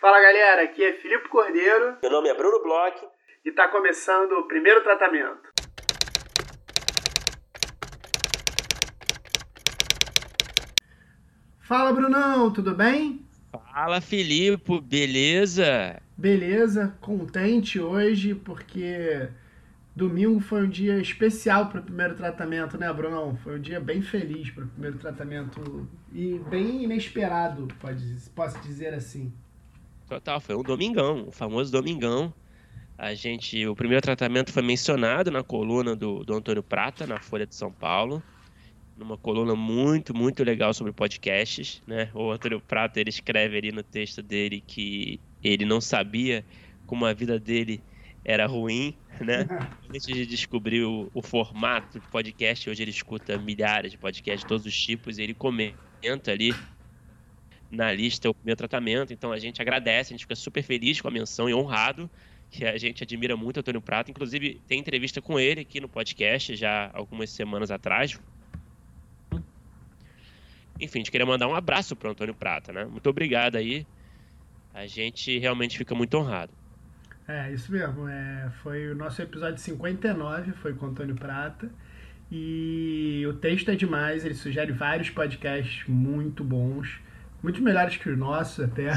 Fala galera, aqui é Filipe Cordeiro. Meu nome é Bruno Bloch. E está começando o primeiro tratamento. Fala Brunão, tudo bem? Fala Filipe, beleza? Beleza, contente hoje porque domingo foi um dia especial para o primeiro tratamento, né, Brunão? Foi um dia bem feliz para o primeiro tratamento e bem inesperado, pode, posso dizer assim. Total, foi um domingão, o famoso domingão. A gente, o primeiro tratamento foi mencionado na coluna do, do Antônio Prata, na Folha de São Paulo, numa coluna muito, muito legal sobre podcasts, né? O Antônio Prata, ele escreve ali no texto dele que ele não sabia como a vida dele era ruim, né? Antes de descobrir o, o formato de podcast, hoje ele escuta milhares de podcasts de todos os tipos, e ele comenta ali na lista o meu tratamento. Então a gente agradece, a gente fica super feliz com a menção e honrado, que a gente admira muito Antônio Prata. Inclusive, tem entrevista com ele aqui no podcast já algumas semanas atrás. Enfim, a gente queria mandar um abraço para Antônio Prata, né? Muito obrigado aí. A gente realmente fica muito honrado. É, isso mesmo. É, foi o nosso episódio 59, foi com o Antônio Prata. E o texto é demais, ele sugere vários podcasts muito bons muito melhores que os nossos até.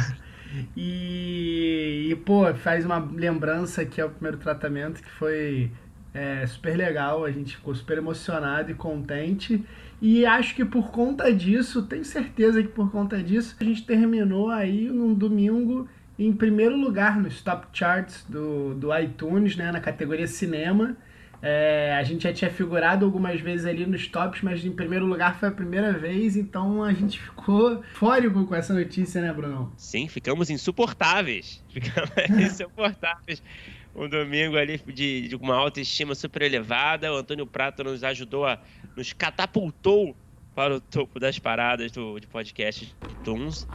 E, e, pô, faz uma lembrança que é o primeiro tratamento que foi é, super legal, a gente ficou super emocionado e contente. E acho que por conta disso, tenho certeza que por conta disso, a gente terminou aí num domingo em primeiro lugar nos top charts do, do iTunes, né, na categoria cinema. É, a gente já tinha figurado algumas vezes ali nos tops, mas em primeiro lugar foi a primeira vez, então a gente ficou fórico com essa notícia, né, Bruno? Sim, ficamos insuportáveis. Ficamos insuportáveis. Um domingo ali de, de, uma autoestima super elevada. O Antônio Prato nos ajudou a. nos catapultou para o topo das paradas do, de podcast de Tunes.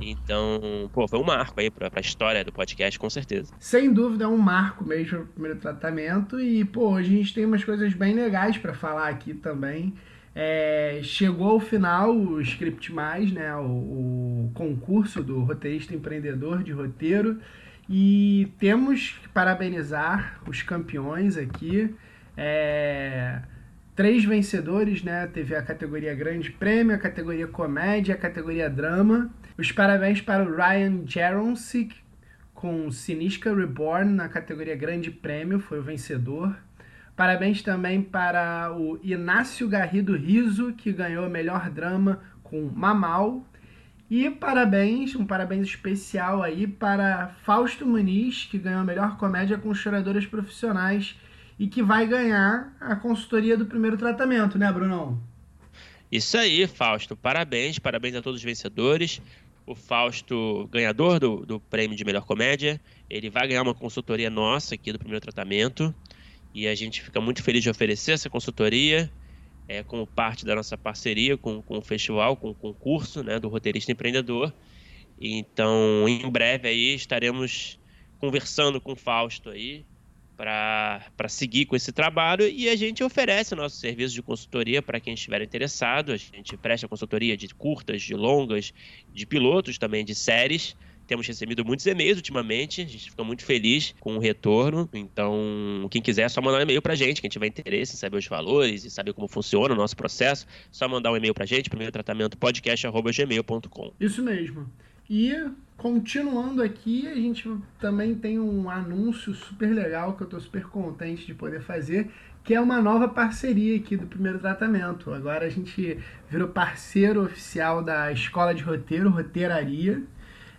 Então, pô, foi um marco aí pra, pra história do podcast, com certeza. Sem dúvida, é um marco mesmo o primeiro tratamento. E, pô, hoje a gente tem umas coisas bem legais para falar aqui também. É, chegou ao final o Script Mais, né, o, o, concurso do roteirista empreendedor de roteiro. E temos que parabenizar os campeões aqui. É, três vencedores, né? Teve a categoria Grande Prêmio, a categoria Comédia, a categoria Drama. Os parabéns para o Ryan Jaronsik com Sinisca Reborn na categoria Grande Prêmio, foi o vencedor. Parabéns também para o Inácio Garrido Riso, que ganhou melhor drama com Mamal. E parabéns, um parabéns especial aí para Fausto Muniz, que ganhou a melhor comédia com choradoras profissionais e que vai ganhar a consultoria do primeiro tratamento, né, Brunão? Isso aí, Fausto. Parabéns, parabéns a todos os vencedores o Fausto, ganhador do, do prêmio de melhor comédia, ele vai ganhar uma consultoria nossa aqui do primeiro tratamento. E a gente fica muito feliz de oferecer essa consultoria é, como parte da nossa parceria com, com o festival, com o concurso né, do roteirista empreendedor. Então, em breve aí estaremos conversando com o Fausto aí para seguir com esse trabalho e a gente oferece nosso serviço de consultoria para quem estiver interessado. A gente presta consultoria de curtas, de longas, de pilotos também, de séries. Temos recebido muitos e-mails ultimamente, a gente fica muito feliz com o retorno. Então, quem quiser, é só mandar um e-mail para a gente. Quem tiver interesse em saber os valores e saber como funciona o nosso processo, só mandar um e-mail para a gente, primeiro tratamento podcast.gmail.com. Isso mesmo. E continuando aqui, a gente também tem um anúncio super legal que eu estou super contente de poder fazer, que é uma nova parceria aqui do primeiro tratamento. Agora a gente virou parceiro oficial da Escola de Roteiro, Roteiraria.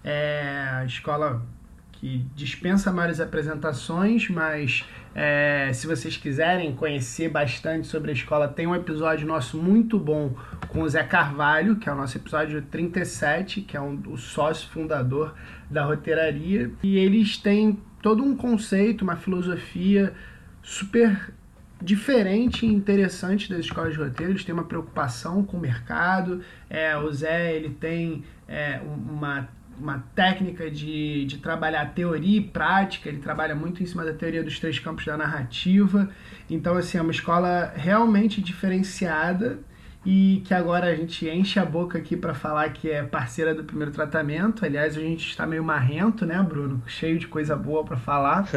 É a escola que dispensa maiores apresentações, mas é, se vocês quiserem conhecer bastante sobre a escola, tem um episódio nosso muito bom com o Zé Carvalho, que é o nosso episódio 37, que é um, o sócio fundador da roteiraria. E eles têm todo um conceito, uma filosofia super diferente e interessante das escolas de roteiro. Eles têm uma preocupação com o mercado. É, o Zé ele tem é, uma uma técnica de, de trabalhar teoria e prática, ele trabalha muito em cima da teoria dos três campos da narrativa. Então, assim, é uma escola realmente diferenciada e que agora a gente enche a boca aqui para falar que é parceira do primeiro tratamento. Aliás, a gente está meio marrento, né, Bruno? Cheio de coisa boa para falar.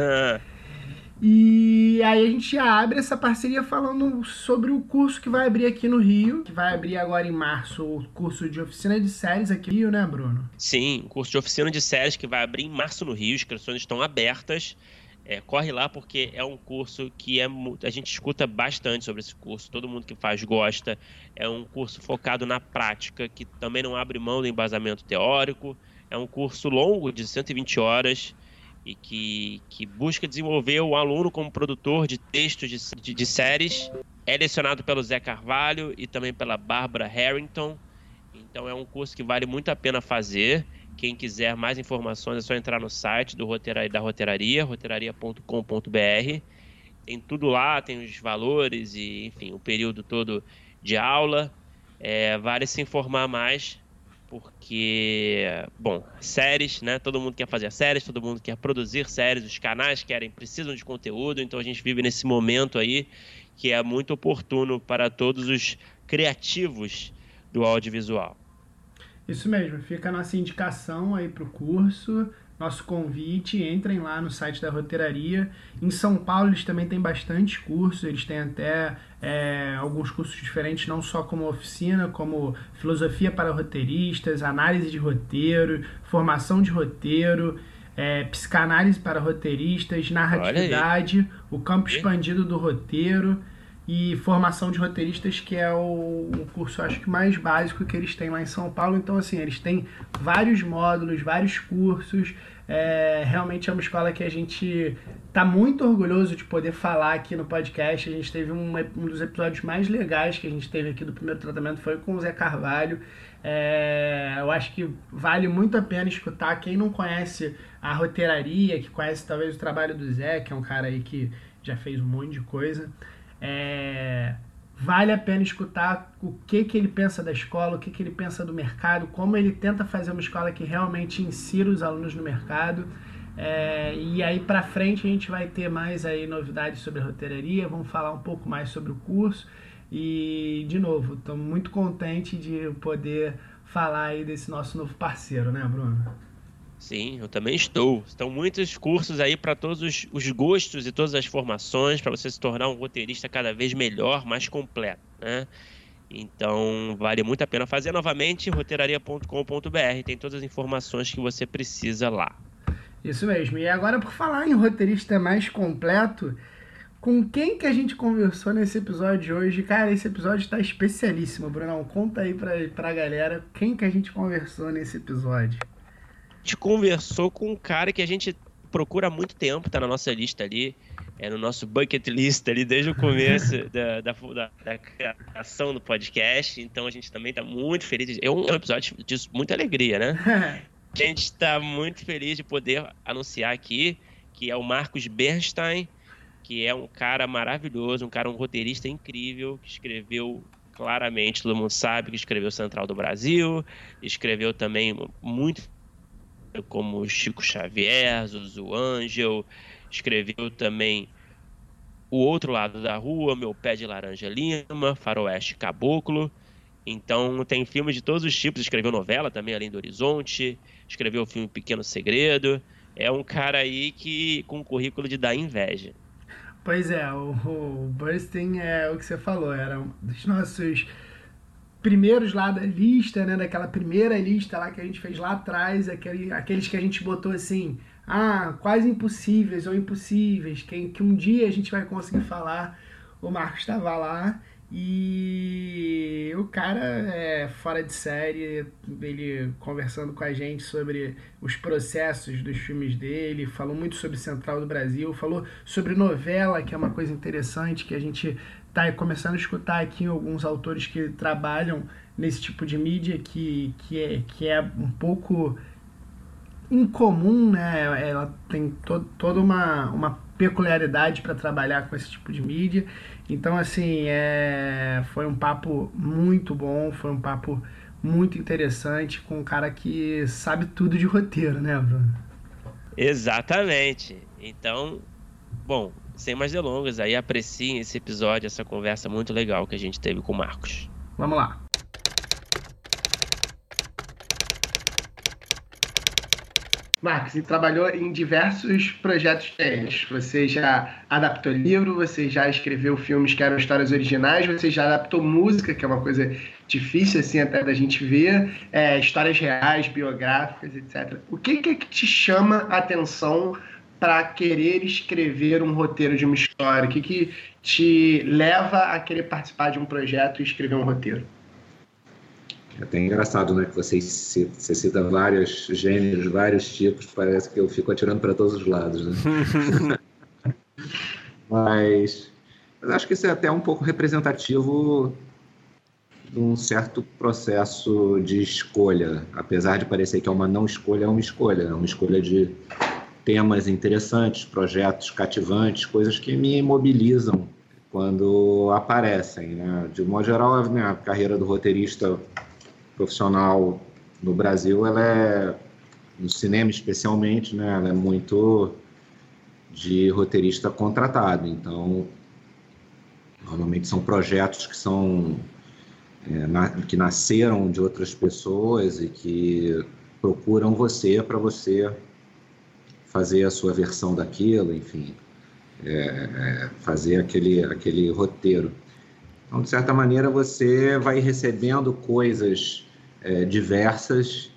E aí a gente abre essa parceria falando sobre o curso que vai abrir aqui no Rio, que vai abrir agora em março, o curso de oficina de séries aqui no Rio, né, Bruno? Sim, o curso de oficina de séries que vai abrir em março no Rio, as inscrições estão abertas. É, corre lá porque é um curso que é, a gente escuta bastante sobre esse curso, todo mundo que faz gosta. É um curso focado na prática, que também não abre mão do embasamento teórico. É um curso longo, de 120 horas, e que, que busca desenvolver o aluno como produtor de textos de, de, de séries. É lecionado pelo Zé Carvalho e também pela Barbara Harrington. Então é um curso que vale muito a pena fazer. Quem quiser mais informações é só entrar no site do roteira, da roteiraria, roteiraria.com.br. Tem tudo lá, tem os valores e, enfim, o período todo de aula. É, vale se informar mais porque, bom, séries, né? Todo mundo quer fazer séries, todo mundo quer produzir séries, os canais querem, precisam de conteúdo, então a gente vive nesse momento aí que é muito oportuno para todos os criativos do audiovisual. Isso mesmo, fica a nossa indicação aí para o curso nosso convite, entrem lá no site da roteiraria. Em São Paulo eles também têm bastante cursos, eles têm até é, alguns cursos diferentes, não só como oficina, como filosofia para roteiristas, análise de roteiro, formação de roteiro, é, psicanálise para roteiristas, narratividade, o campo expandido do roteiro e formação de roteiristas, que é o, o curso, acho que mais básico que eles têm lá em São Paulo. Então, assim, eles têm vários módulos, vários cursos. É, realmente é uma escola que a gente está muito orgulhoso de poder falar aqui no podcast. A gente teve um, um dos episódios mais legais que a gente teve aqui do primeiro tratamento foi com o Zé Carvalho. É, eu acho que vale muito a pena escutar. Quem não conhece a roteiraria, que conhece talvez o trabalho do Zé, que é um cara aí que já fez um monte de coisa. É, vale a pena escutar o que, que ele pensa da escola, o que, que ele pensa do mercado, como ele tenta fazer uma escola que realmente insira os alunos no mercado. É, e aí para frente a gente vai ter mais aí novidades sobre a roteiraria, vamos falar um pouco mais sobre o curso. E de novo, estou muito contente de poder falar aí desse nosso novo parceiro, né, Bruno? Sim, eu também estou. Estão muitos cursos aí para todos os, os, gostos e todas as formações, para você se tornar um roteirista cada vez melhor, mais completo, né? Então, vale muito a pena fazer novamente, roteiraria.com.br, tem todas as informações que você precisa lá. Isso mesmo. E agora, por falar em roteirista mais completo, com quem que a gente conversou nesse episódio de hoje? Cara, esse episódio está especialíssimo, Brunão. Conta aí pra, pra galera quem que a gente conversou nesse episódio gente conversou com um cara que a gente procura há muito tempo, tá na nossa lista ali, é no nosso bucket list ali desde o começo da, da, da, da, criação do podcast. Então a gente também tá muito feliz. É um, episódio de muita alegria, né? a gente está muito feliz de poder anunciar aqui que é o Marcos Bernstein, que é um cara maravilhoso, um cara, um roteirista incrível, que escreveu claramente, todo mundo sabe que escreveu Central do Brasil, escreveu também muito como Chico Xavier, Zuzu Angel, escreveu também O Outro Lado da Rua, Meu Pé de Laranja Lima, Faroeste Caboclo. Então tem filmes de todos os tipos, escreveu novela também, Além do Horizonte, escreveu o filme Pequeno Segredo. É um cara aí que com um currículo de dar inveja. Pois é, o, o é o que você falou, era um dos nossos primeiros lá da lista, né? Daquela primeira lista lá que a gente fez lá atrás, aquele, aqueles que a gente botou assim, ah, quase impossíveis ou impossíveis, que, que um dia a gente vai conseguir falar. O Marcos estava lá e o cara é fora de série, ele conversando com a gente sobre os processos dos filmes dele, falou muito sobre Central do Brasil, falou sobre novela, que é uma coisa interessante que a gente tá começando a escutar aqui alguns autores que trabalham nesse tipo de mídia que, que, é, que é um pouco incomum, né? Ela tem to, toda uma, uma peculiaridade para trabalhar com esse tipo de mídia. Então, assim, é, foi um papo muito bom, foi um papo muito interessante com um cara que sabe tudo de roteiro, né, Bruno? Exatamente. Então, bom, sem mais delongas, aí apreciem esse episódio, essa conversa muito legal que a gente teve com o Marcos. Vamos lá. Marcos, você trabalhou em diversos projetos diferentes. Você já adaptou livro, você já escreveu filmes que eram histórias originais, você já adaptou música, que é uma coisa difícil assim até da gente ver, é, histórias reais, biográficas, etc. O que, que te chama a atenção para querer escrever um roteiro de uma história? O que, que te leva a querer participar de um projeto e escrever um roteiro? É até engraçado, né? Que você, você cita vários gêneros, vários tipos, parece que eu fico atirando para todos os lados, né? mas, mas acho que isso é até um pouco representativo de um certo processo de escolha, apesar de parecer que é uma não escolha, é uma escolha, é uma escolha de temas interessantes, projetos cativantes, coisas que me mobilizam quando aparecem. Né? De modo geral, a minha carreira do roteirista profissional no Brasil, ela é, no cinema especialmente, né, ela é muito de roteirista contratado. Então, normalmente são projetos que são é, na, que nasceram de outras pessoas e que procuram você para você fazer a sua versão daquilo, enfim, é, é, fazer aquele aquele roteiro. Então, de certa maneira, você vai recebendo coisas é, diversas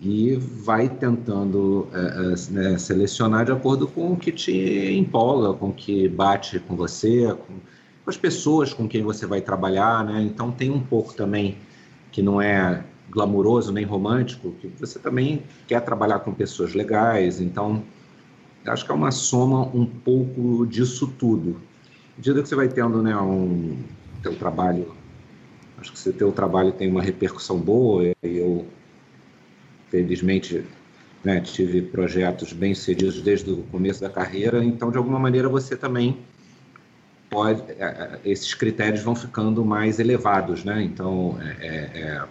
e vai tentando é, é, né, selecionar de acordo com o que te empolga, com o que bate com você, com, as pessoas com quem você vai trabalhar, né? Então tem um pouco também que não é glamuroso nem romântico, que você também quer trabalhar com pessoas legais, então acho que é uma soma um pouco disso tudo. À medida que você vai tendo né, um, teu trabalho, acho que se teu trabalho tem uma repercussão boa, eu, felizmente, né, tive projetos bem sucedidos desde o começo da carreira, então, de alguma maneira, você também pode, é, é, esses critérios vão ficando mais elevados, né? Então, é, é, é,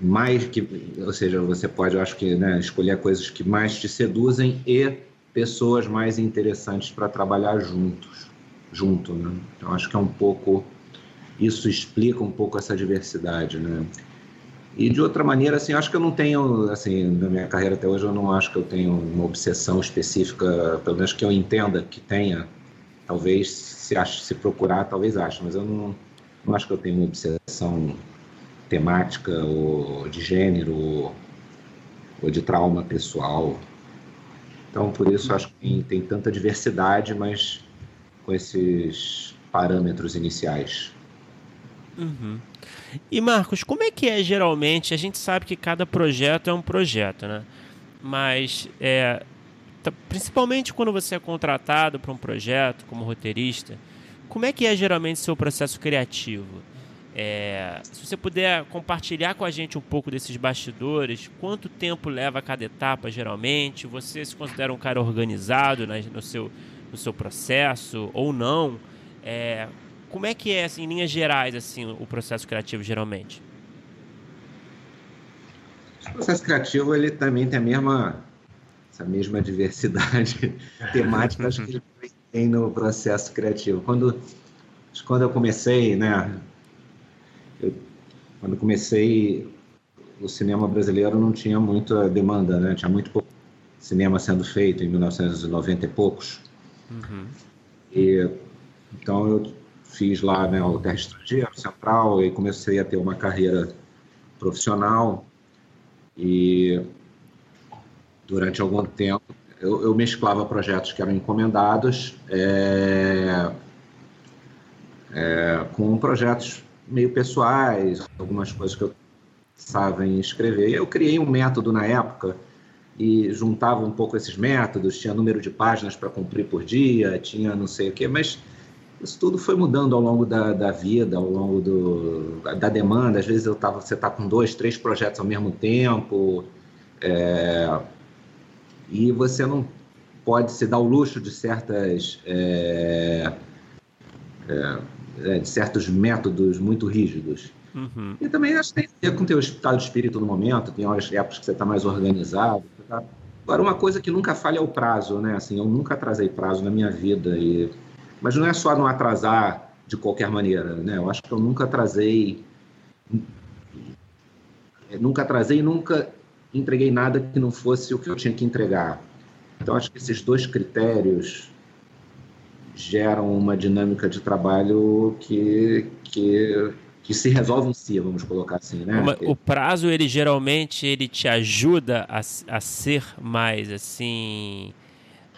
mais que, ou seja, você pode, eu acho que, né, escolher coisas que mais te seduzem e pessoas mais interessantes para trabalhar juntos junto, né? Então acho que é um pouco isso explica um pouco essa diversidade, né? E de outra maneira, assim, acho que eu não tenho, assim, na minha carreira até hoje, eu não acho que eu tenho uma obsessão específica, pelo menos que eu entenda que tenha. Talvez, se, ache, se procurar, talvez ache, mas eu não, não acho que eu tenho uma obsessão temática ou de gênero ou, de trauma pessoal. Então, por isso, acho que tem, tem tanta diversidade, mas com esses parâmetros iniciais. Uhum. E Marcos, como é que é geralmente? A gente sabe que cada projeto é um projeto, né? Mas é, principalmente quando você é contratado para um projeto como roteirista, como é que é geralmente seu processo criativo? É, se você puder compartilhar com a gente um pouco desses bastidores, quanto tempo leva cada etapa geralmente? Você se considera um cara organizado no seu no seu processo ou não. É, como é que é, assim, em linhas gerais, assim, o processo criativo geralmente? O processo criativo ele também tem a mesma essa mesma diversidade temática acho que ele tem no processo criativo. Quando quando eu comecei, né, quando comecei o cinema brasileiro não tinha muita demanda, né? Tinha muito pouco cinema sendo feito em 1990 e poucos. Uhum. E, então eu fiz lá né, o Terra Estrangeiro, Central, e comecei a ter uma carreira profissional. E durante algum tempo eu, eu mesclava projetos que eram encomendados é, é, com projetos meio pessoais, algumas coisas que eu pensava em escrever. Eu criei um método na época e juntava um pouco esses métodos, tinha número de páginas para cumprir por dia, tinha não sei o quê, mas isso tudo foi mudando ao longo da, da vida, ao longo do, da demanda. Às vezes eu tava, você está com dois, três projetos ao mesmo tempo, é, e você não pode se dar o luxo de certas é, é, é certos métodos muito rígidos. Uhum. E também acho que tem a ver com o teu estado de espírito no momento, tem horas, épocas que você está mais organizado. Tá? Agora, uma coisa que nunca falha é o prazo, né? Assim, eu nunca atrasei prazo na minha vida. E... Mas não é só não atrasar de qualquer maneira, né? Eu acho que eu nunca atrasei, nunca atrasei, nunca entreguei nada que não fosse o que eu tinha que entregar. Então acho que esses dois critérios geram uma dinâmica de trabalho que, que, que se resolve em si, vamos colocar assim, né? O prazo, ele geralmente, ele te ajuda a, a ser mais, assim,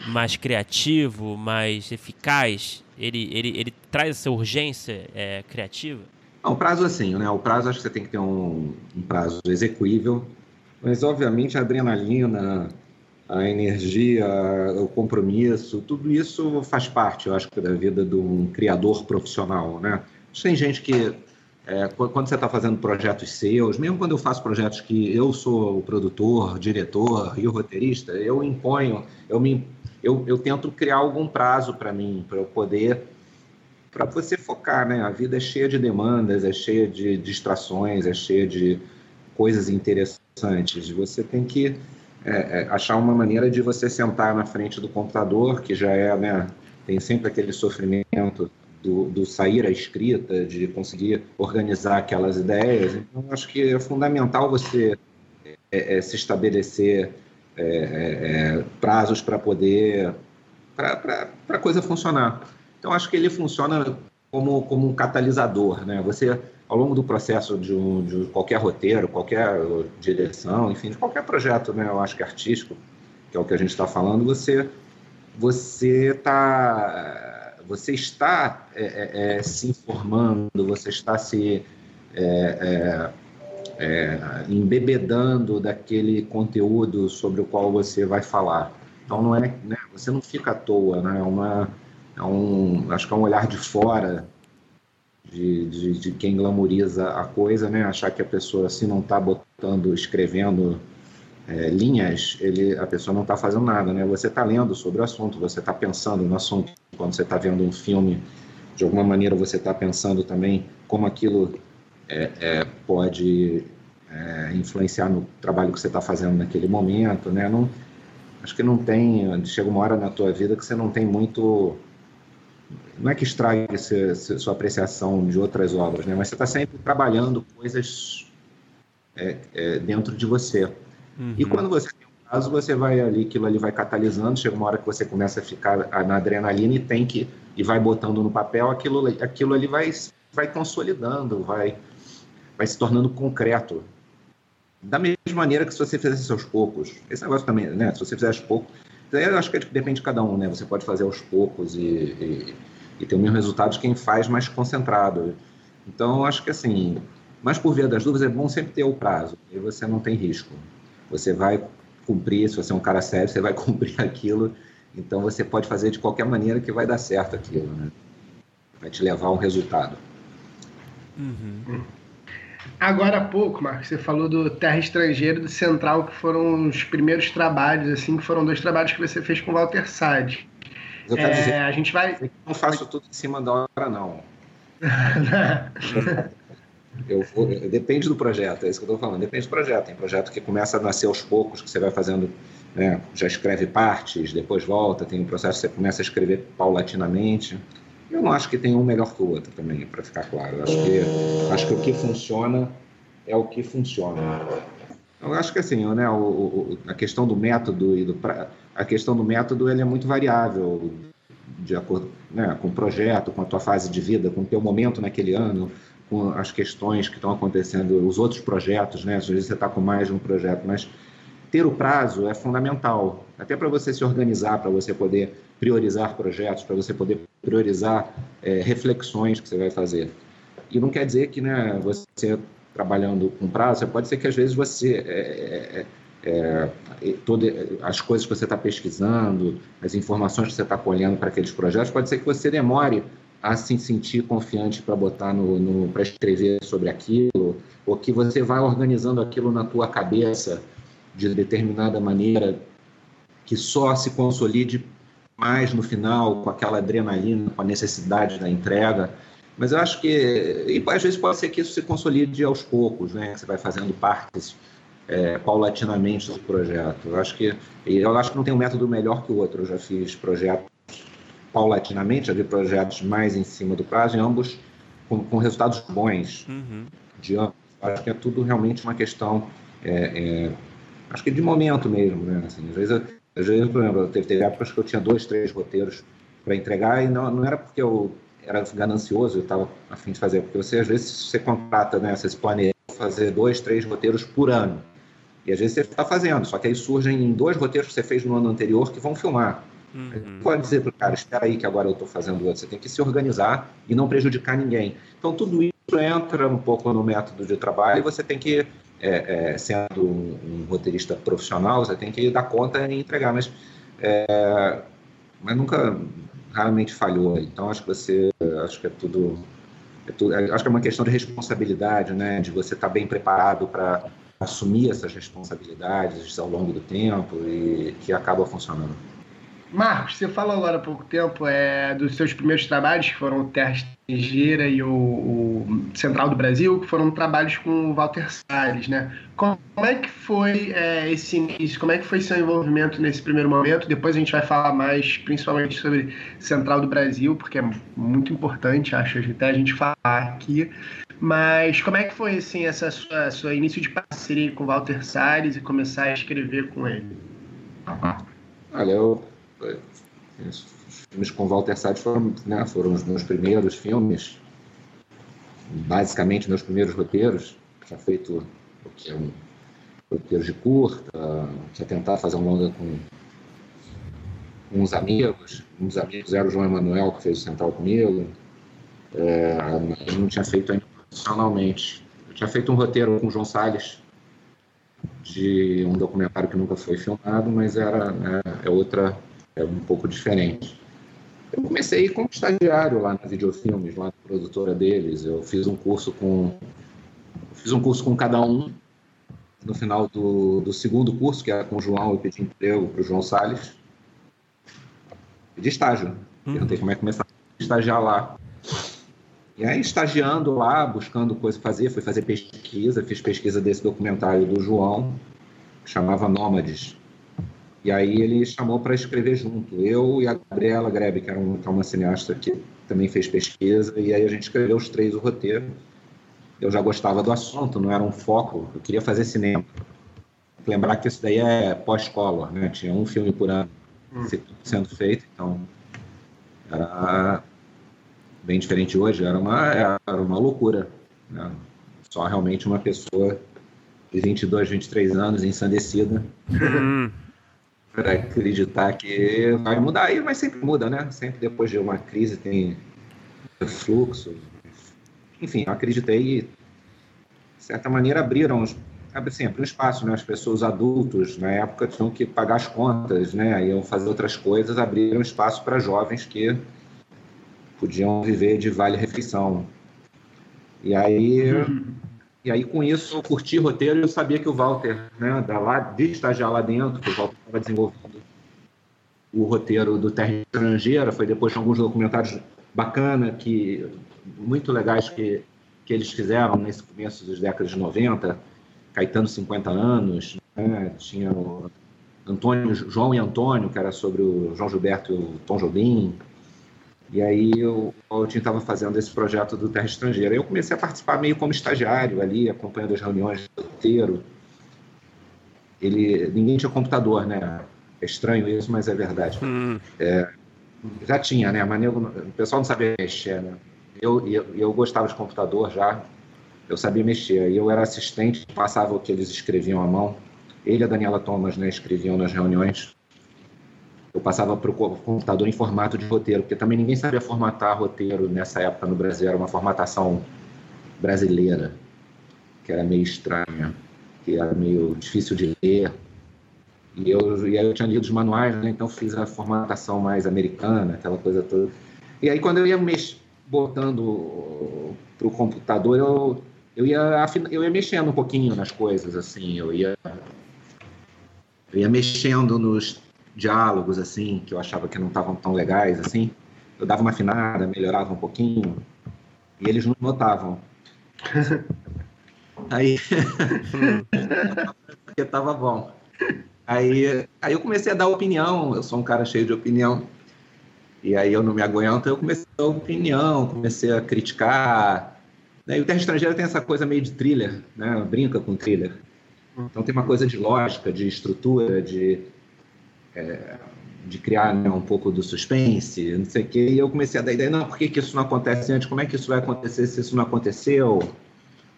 mais criativo, mais eficaz? Ele, ele, ele traz essa urgência é, criativa? Não, o prazo assim, né? O prazo acho que você tem que ter um, um prazo execuível, mas obviamente a adrenalina, a energia, o compromisso, tudo isso faz parte, eu acho, da vida de um criador profissional, né? Tem gente que, é, quando você está fazendo projetos seus, mesmo quando eu faço projetos que eu sou o produtor, diretor e o roteirista, eu imponho, eu, me, eu, eu tento criar algum prazo para mim, para eu poder, para você focar, né? A vida é cheia de demandas, é cheia de distrações, é cheia de coisas interessantes. Você tem que é, é, achar uma maneira de você sentar na frente do computador, que já é, né, tem sempre aquele sofrimento do, do sair à escrita, de conseguir organizar aquelas ideias. Então, acho que é fundamental você é, é se estabelecer é, é, prazos para poder, para a coisa funcionar. Então, acho que ele funciona como, como um catalisador, né? Você ao longo do processo de, um, de, qualquer roteiro, qualquer direção, enfim, de qualquer projeto, né, eu acho que artístico, que é o que a gente está falando, você você tá você está é, é, é se informando, você está se é, é, é, embebedando daquele conteúdo sobre o qual você vai falar. Então não é, né, você não fica à toa, né? É uma, é um, acho que é um olhar de fora de, de, de, quem glamoriza a coisa, né? Achar que a pessoa, se não está botando, escrevendo é, linhas, ele, a pessoa não está fazendo nada, né? Você está lendo sobre o assunto, você está pensando no assunto. Quando você está vendo um filme, de alguma maneira você está pensando também como aquilo é, é, pode é, influenciar no trabalho que você está fazendo naquele momento, né? Não, acho que não tem, chega uma hora na tua vida que você não tem muito não é que estrague sua apreciação de outras obras, né? mas você está sempre trabalhando coisas é, é, dentro de você. Uhum. E quando você tem um prazo, você vai ali, aquilo ali vai catalisando, chega uma hora que você começa a ficar na adrenalina e tem que, e vai botando no papel, aquilo, aquilo ali vai, vai consolidando, vai, vai se tornando concreto. Da mesma maneira que se você fizesse aos poucos. Esse negócio também, né? Se você fizer aos poucos, eu acho que depende de cada um, né? Você pode fazer aos poucos e, e, e ter o mesmo resultado de quem faz mais concentrado. Então, eu acho que assim, mas por via das dúvidas, é bom sempre ter o prazo, e você não tem risco. Você vai cumprir, se você é um cara sério, você vai cumprir aquilo, então você pode fazer de qualquer maneira que vai dar certo aquilo, né? Vai te levar a um resultado. Uhum. Agora há pouco, Marcos, você falou do Terra Estrangeira e do Central, que foram os primeiros trabalhos, assim, que foram dois trabalhos que você fez com o Walter Sade. Eu quero é, dizer, a gente vai. Não faço tudo em cima da hora, não. eu depende do projeto, é isso que eu estou falando. Depende do projeto. Tem projeto que começa a nascer aos poucos, que você vai fazendo, né, já escreve partes, depois volta. Tem um processo que você começa a escrever paulatinamente. Eu não acho que tem um melhor que o outro também, para ficar claro. Acho que, acho que o que funciona é o que funciona. Eu acho que assim, né, o, o, a questão do método e do a questão do método ele é muito variável de acordo né, com o projeto, com a tua fase de vida, com o teu momento naquele ano, com as questões que estão acontecendo, os outros projetos, né? Às vezes você está com mais de um projeto, mas ter o prazo é fundamental, até para você se organizar, para você poder priorizar projetos, para você poder priorizar é, reflexões que você vai fazer. E não quer dizer que né, você trabalhando com prazo, pode ser que às vezes você é, é, é, é todas as coisas que você está pesquisando, as informações que você está colhendo para aqueles projetos, pode ser que você demore a se sentir confiante para botar no, no para escrever sobre aquilo, ou que você vai organizando aquilo na tua cabeça de determinada maneira que só se consolide mais no final com aquela adrenalina, com a necessidade da entrega. Mas eu acho que, e às vezes pode ser que isso se consolide aos poucos, né? Você vai fazendo partes é, paulatinamente do projeto. Eu acho que, eu acho que não tem um método melhor que o outro. Eu já fiz projetos paulatinamente, ali projetos mais em cima do prazo, e ambos com, com resultados bons uhum. de ambos. Acho que é tudo realmente uma questão, é, é, acho que de momento mesmo, né? Assim, às vezes, às vezes, por exemplo, teve, teve épocas que eu tinha dois, três roteiros para entregar e não, não era porque eu era ganancioso, eu estava a fim de fazer, porque você às vezes você contrata, né, você se planeja fazer dois, três roteiros por ano. E às vezes você está fazendo, só que aí surgem dois roteiros que você fez no ano anterior que vão filmar. Uhum. Pode dizer para o cara, espera aí que agora eu estou fazendo outro. Você tem que se organizar e não prejudicar ninguém. Então tudo isso entra um pouco no método de trabalho e você tem que, é, é, sendo um, um, roteirista profissional, você tem que dar conta e entregar. Mas, é, mas nunca, raramente falhou. Então acho que você, acho que é tudo, é tudo acho que é uma questão de responsabilidade, né? De você estar tá bem preparado para assumir essas responsabilidades ao longo do tempo e que acaba funcionando. Marcos, você falou agora há pouco tempo é, dos seus primeiros trabalhos, que foram o Terra Estrangeira e o, o, Central do Brasil, que foram trabalhos com o Walter Salles, né? Como, é que foi é, esse início? Como é que foi seu envolvimento nesse primeiro momento? Depois a gente vai falar mais, principalmente sobre Central do Brasil, porque é muito importante, acho, até a gente falar aqui. Mas como é que foi, assim, essa sua, sua início de parceria com o Walter Salles e começar a escrever com ele? Olha, eu os filmes com Walter Salles foram, né, foram os meus primeiros filmes, basicamente meus primeiros roteiros. Já feito o que é um roteiro de curta, já tentar fazer um longa com, uns amigos. Um dos amigos era o João Emanuel, que fez o Central comigo. É, eu não tinha feito ainda profissionalmente. Eu tinha feito um roteiro com o João Salles, de um documentário que nunca foi filmado, mas era né, é outra é um pouco diferente. Eu comecei como estagiário lá na Videofilmes, lá na produtora deles. Eu fiz um curso com fiz um curso com cada um. No final do, do segundo curso, que era com o João, eu pedi emprego para o João Salles. Pedi estágio. Uhum. Perguntei como é que começar a estagiar lá. E aí, estagiando lá, buscando coisa para fazer, fui fazer pesquisa, fiz pesquisa desse documentário do João, que chamava Nômades. E aí ele chamou para escrever junto, eu e a Gabriela Grebe, que, era um, que é uma cineasta que também fez pesquisa, e aí a gente escreveu os três o roteiro. Eu já gostava do assunto, não era um foco, eu queria fazer cinema. Lembrar que isso daí é pós-color, né? Tinha um filme por ano hum. sendo feito, então era bem diferente hoje, era uma, era uma loucura. Né? Só realmente uma pessoa de 22, 23 anos, ensandecida, hum para acreditar que vai mudar. Aí, mas sempre muda, né? Sempre depois de uma crise tem fluxo. Enfim, eu acreditei e, de certa maneira, abriram sempre um espaço, né? As pessoas adultos, na época, tinham que pagar as contas, né? Iam fazer outras coisas, abriram espaço para jovens que podiam viver de vale-refeição. E aí... Uhum e aí, com isso, eu curti roteiro e eu sabia que o Walter, né, da lá, de estagiar lá dentro, que o Walter estava desenvolvendo o roteiro do Terra Estrangeira, foi depois de alguns documentários bacana, que, muito legais que, que eles fizeram nesse começo das décadas de 90, Caetano 50 anos, né, tinha o Antônio, João e Antônio, que era sobre o João Gilberto e o Tom Jobim, e aí eu, eu estava fazendo esse projeto do Terra Estrangeira. Eu comecei a participar meio como estagiário ali, acompanhando as reuniões do roteiro. Ele, ninguém tinha computador, né? É estranho isso, mas é verdade. Hum. É, já tinha, né? Mas o pessoal não sabia mexer, né? Eu, eu, eu gostava de computador já, eu sabia mexer. E eu era assistente, passava o que eles escreviam à mão. Ele e a Daniela Thomas né, escreviam nas reuniões eu passava para o computador em formato de roteiro, porque também ninguém sabia formatar roteiro nessa época no Brasil, era uma formatação brasileira, que era meio estranha, que era meio difícil de ler. E eu, e aí eu tinha lido os manuais, né? então fiz a formatação mais americana, aquela coisa toda. E aí quando eu ia mex... botando para o computador, eu, eu, ia, eu ia mexendo um pouquinho nas coisas, assim, eu ia, eu ia mexendo nos diálogos assim que eu achava que não estavam tão legais assim eu dava uma afinada melhorava um pouquinho e eles não notavam aí porque tava bom aí aí eu comecei a dar opinião eu sou um cara cheio de opinião E aí eu não me aguento, eu comecei a dar opinião, comecei a criticar. Né? E o Terra Estrangeira tem essa coisa meio de thriller, né? Brinca com thriller. Então tem uma coisa de lógica, de estrutura, de, é, de criar né, um pouco do suspense, não sei o quê. E eu comecei a dar ideia, não, por que, que isso não acontece antes? Como é que isso vai acontecer se isso não aconteceu?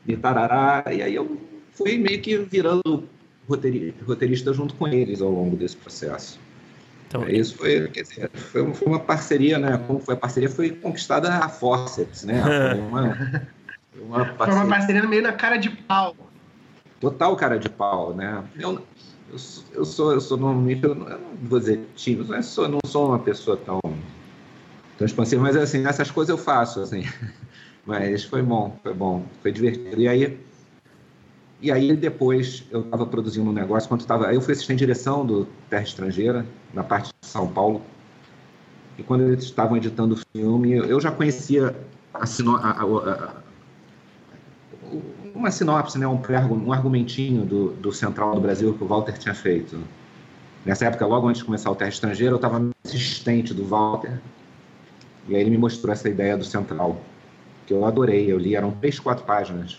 E tarará. E aí eu fui meio que virando roteirista junto com eles ao longo desse processo. Então, é, Isso foi, quer dizer, foi, foi, uma parceria, né? Como foi a parceria? Foi conquistada a forceps, né? Foi uma, uma parceria... Foi uma parceria meio na cara de pau. Total cara de pau, né? Eu, eu, eu sou, eu sou normalmente, eu não, eu não vou dizer tímido, mas sou, não sou uma pessoa tão, tão expansiva, mas assim, essas coisas eu faço, assim. Mas foi bom, foi bom, foi divertido. E aí, e aí depois eu estava produzindo um negócio, quando estava, eu fui assistente de direção do Terra Estrangeira, na parte de São Paulo. E quando eles estavam editando o filme, eu já conhecia a, a, a, a uma sinopse, né, um, um argumentinho do, do Central do Brasil que o Walter tinha feito. Nessa época, logo antes de começar o Terra Estrangeira, eu estava assistente do Walter. E aí ele me mostrou essa ideia do Central, que eu adorei. Eu li, eram três, quatro páginas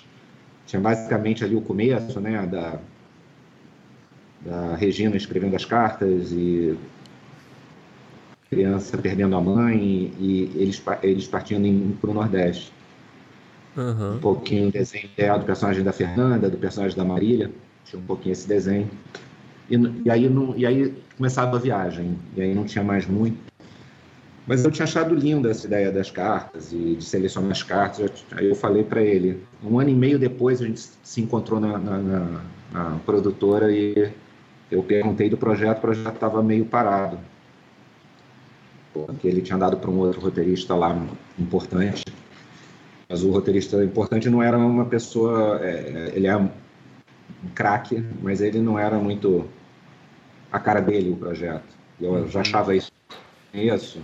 tinha basicamente ali o começo, né, da, da Regina escrevendo as cartas e criança perdendo a mãe e, eles, eles partindo para o Nordeste. Uhum. Um pouquinho desenho do personagem da Fernanda, do personagem da Marília, tinha um pouquinho esse desenho. E, e, aí, não, e aí começava a viagem, e aí não tinha mais muito. Mas eu tinha achado linda essa ideia das cartas e de selecionar as cartas. Aí eu falei para ele. Um ano e meio depois a gente se encontrou na, na, na, na produtora e eu perguntei do projeto. O projeto estava meio parado, porque ele tinha dado para um outro roteirista lá importante. Mas o roteirista importante não era uma pessoa. É, ele é um craque, mas ele não era muito a cara dele o projeto. Eu já achava isso. Isso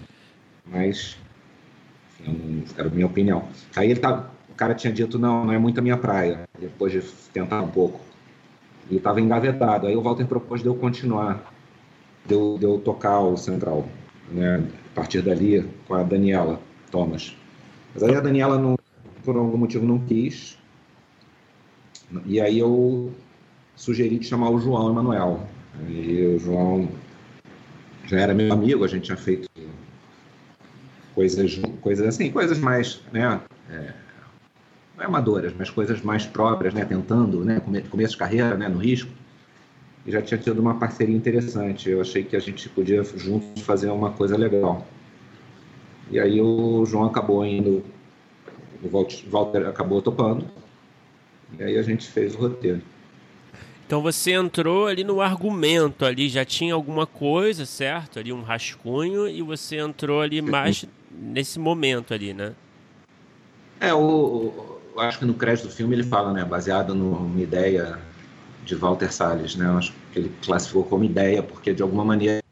mas era a minha opinião. Aí ele tá, o cara tinha dito, não, não é muito a minha praia, depois de tentar um pouco. E estava engavetado. Aí o Walter propôs de eu continuar, de eu, de eu tocar o Central, né, a partir dali com a Daniela Thomas. Mas aí a Daniela, não, por algum motivo, não quis. E aí eu sugeri de chamar o João Emanuel. E o João já era meu amigo, a gente tinha feito coisas, coisas assim, coisas mais, né, é, não é amadoras, mas coisas mais próprias, né, tentando, né, começo de carreira, né, no risco. E já tinha tido uma parceria interessante. Eu achei que a gente podia juntos fazer uma coisa legal. E aí o João acabou indo, o Walter acabou topando. E aí a gente fez o roteiro. Então você entrou ali no argumento, ali já tinha alguma coisa, certo? Ali um rascunho e você entrou ali mais nesse momento ali, né? É, o, eu acho que no crédito do filme ele fala, né, baseado numa ideia de Walter Salles, né? Acho que ele classificou como ideia porque de alguma maneira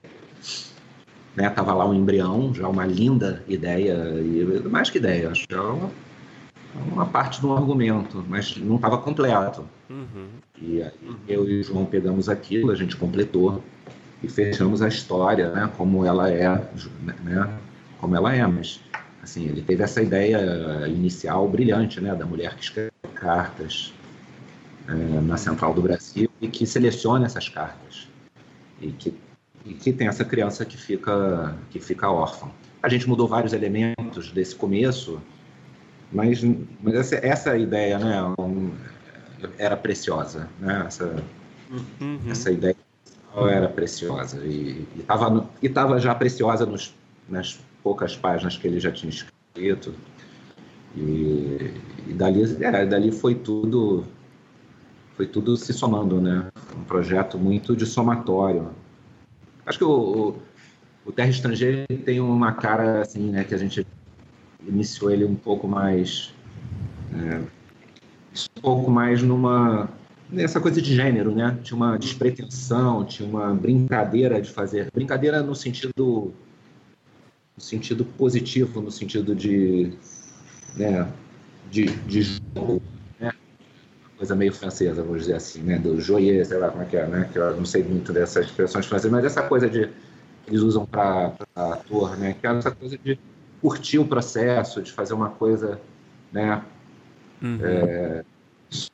né, tava lá um embrião, já uma linda ideia e mais que ideia, acho que é uma, uma parte de um argumento, mas não estava completo. Uhum. E aí eu e o João pegamos aquilo, a gente completou e fechamos a história, né, como ela é, né, como ela é, mas assim, ele teve essa ideia inicial brilhante, né, da mulher que escreve cartas é, na central do Brasil e que seleciona essas cartas e que, e que tem essa criança que fica que fica órfã. A gente mudou vários elementos desse começo, mas, mas essa, essa ideia, né, era preciosa, né, essa uhum. essa ideia era preciosa e estava e estava já preciosa nos, nas poucas páginas que ele já tinha escrito. E, e dali, é, dali foi tudo foi tudo se somando, né? Um projeto muito de somatório. Acho que o, o, o Terra Estrangeira tem uma cara assim, né? Que a gente iniciou ele um pouco mais é, um pouco mais numa nessa coisa de gênero, né? Tinha uma despretensão, tinha uma brincadeira de fazer brincadeira no sentido no sentido positivo, no sentido de, né, de, de jogo, né? coisa meio francesa, vamos dizer assim, né, do joyeux, sei lá como é que é, né, que eu não sei muito dessas expressões francesas, mas essa coisa de eles usam para ator, né? Que é essa coisa de curtir o processo, de fazer uma coisa, né? Uhum. É,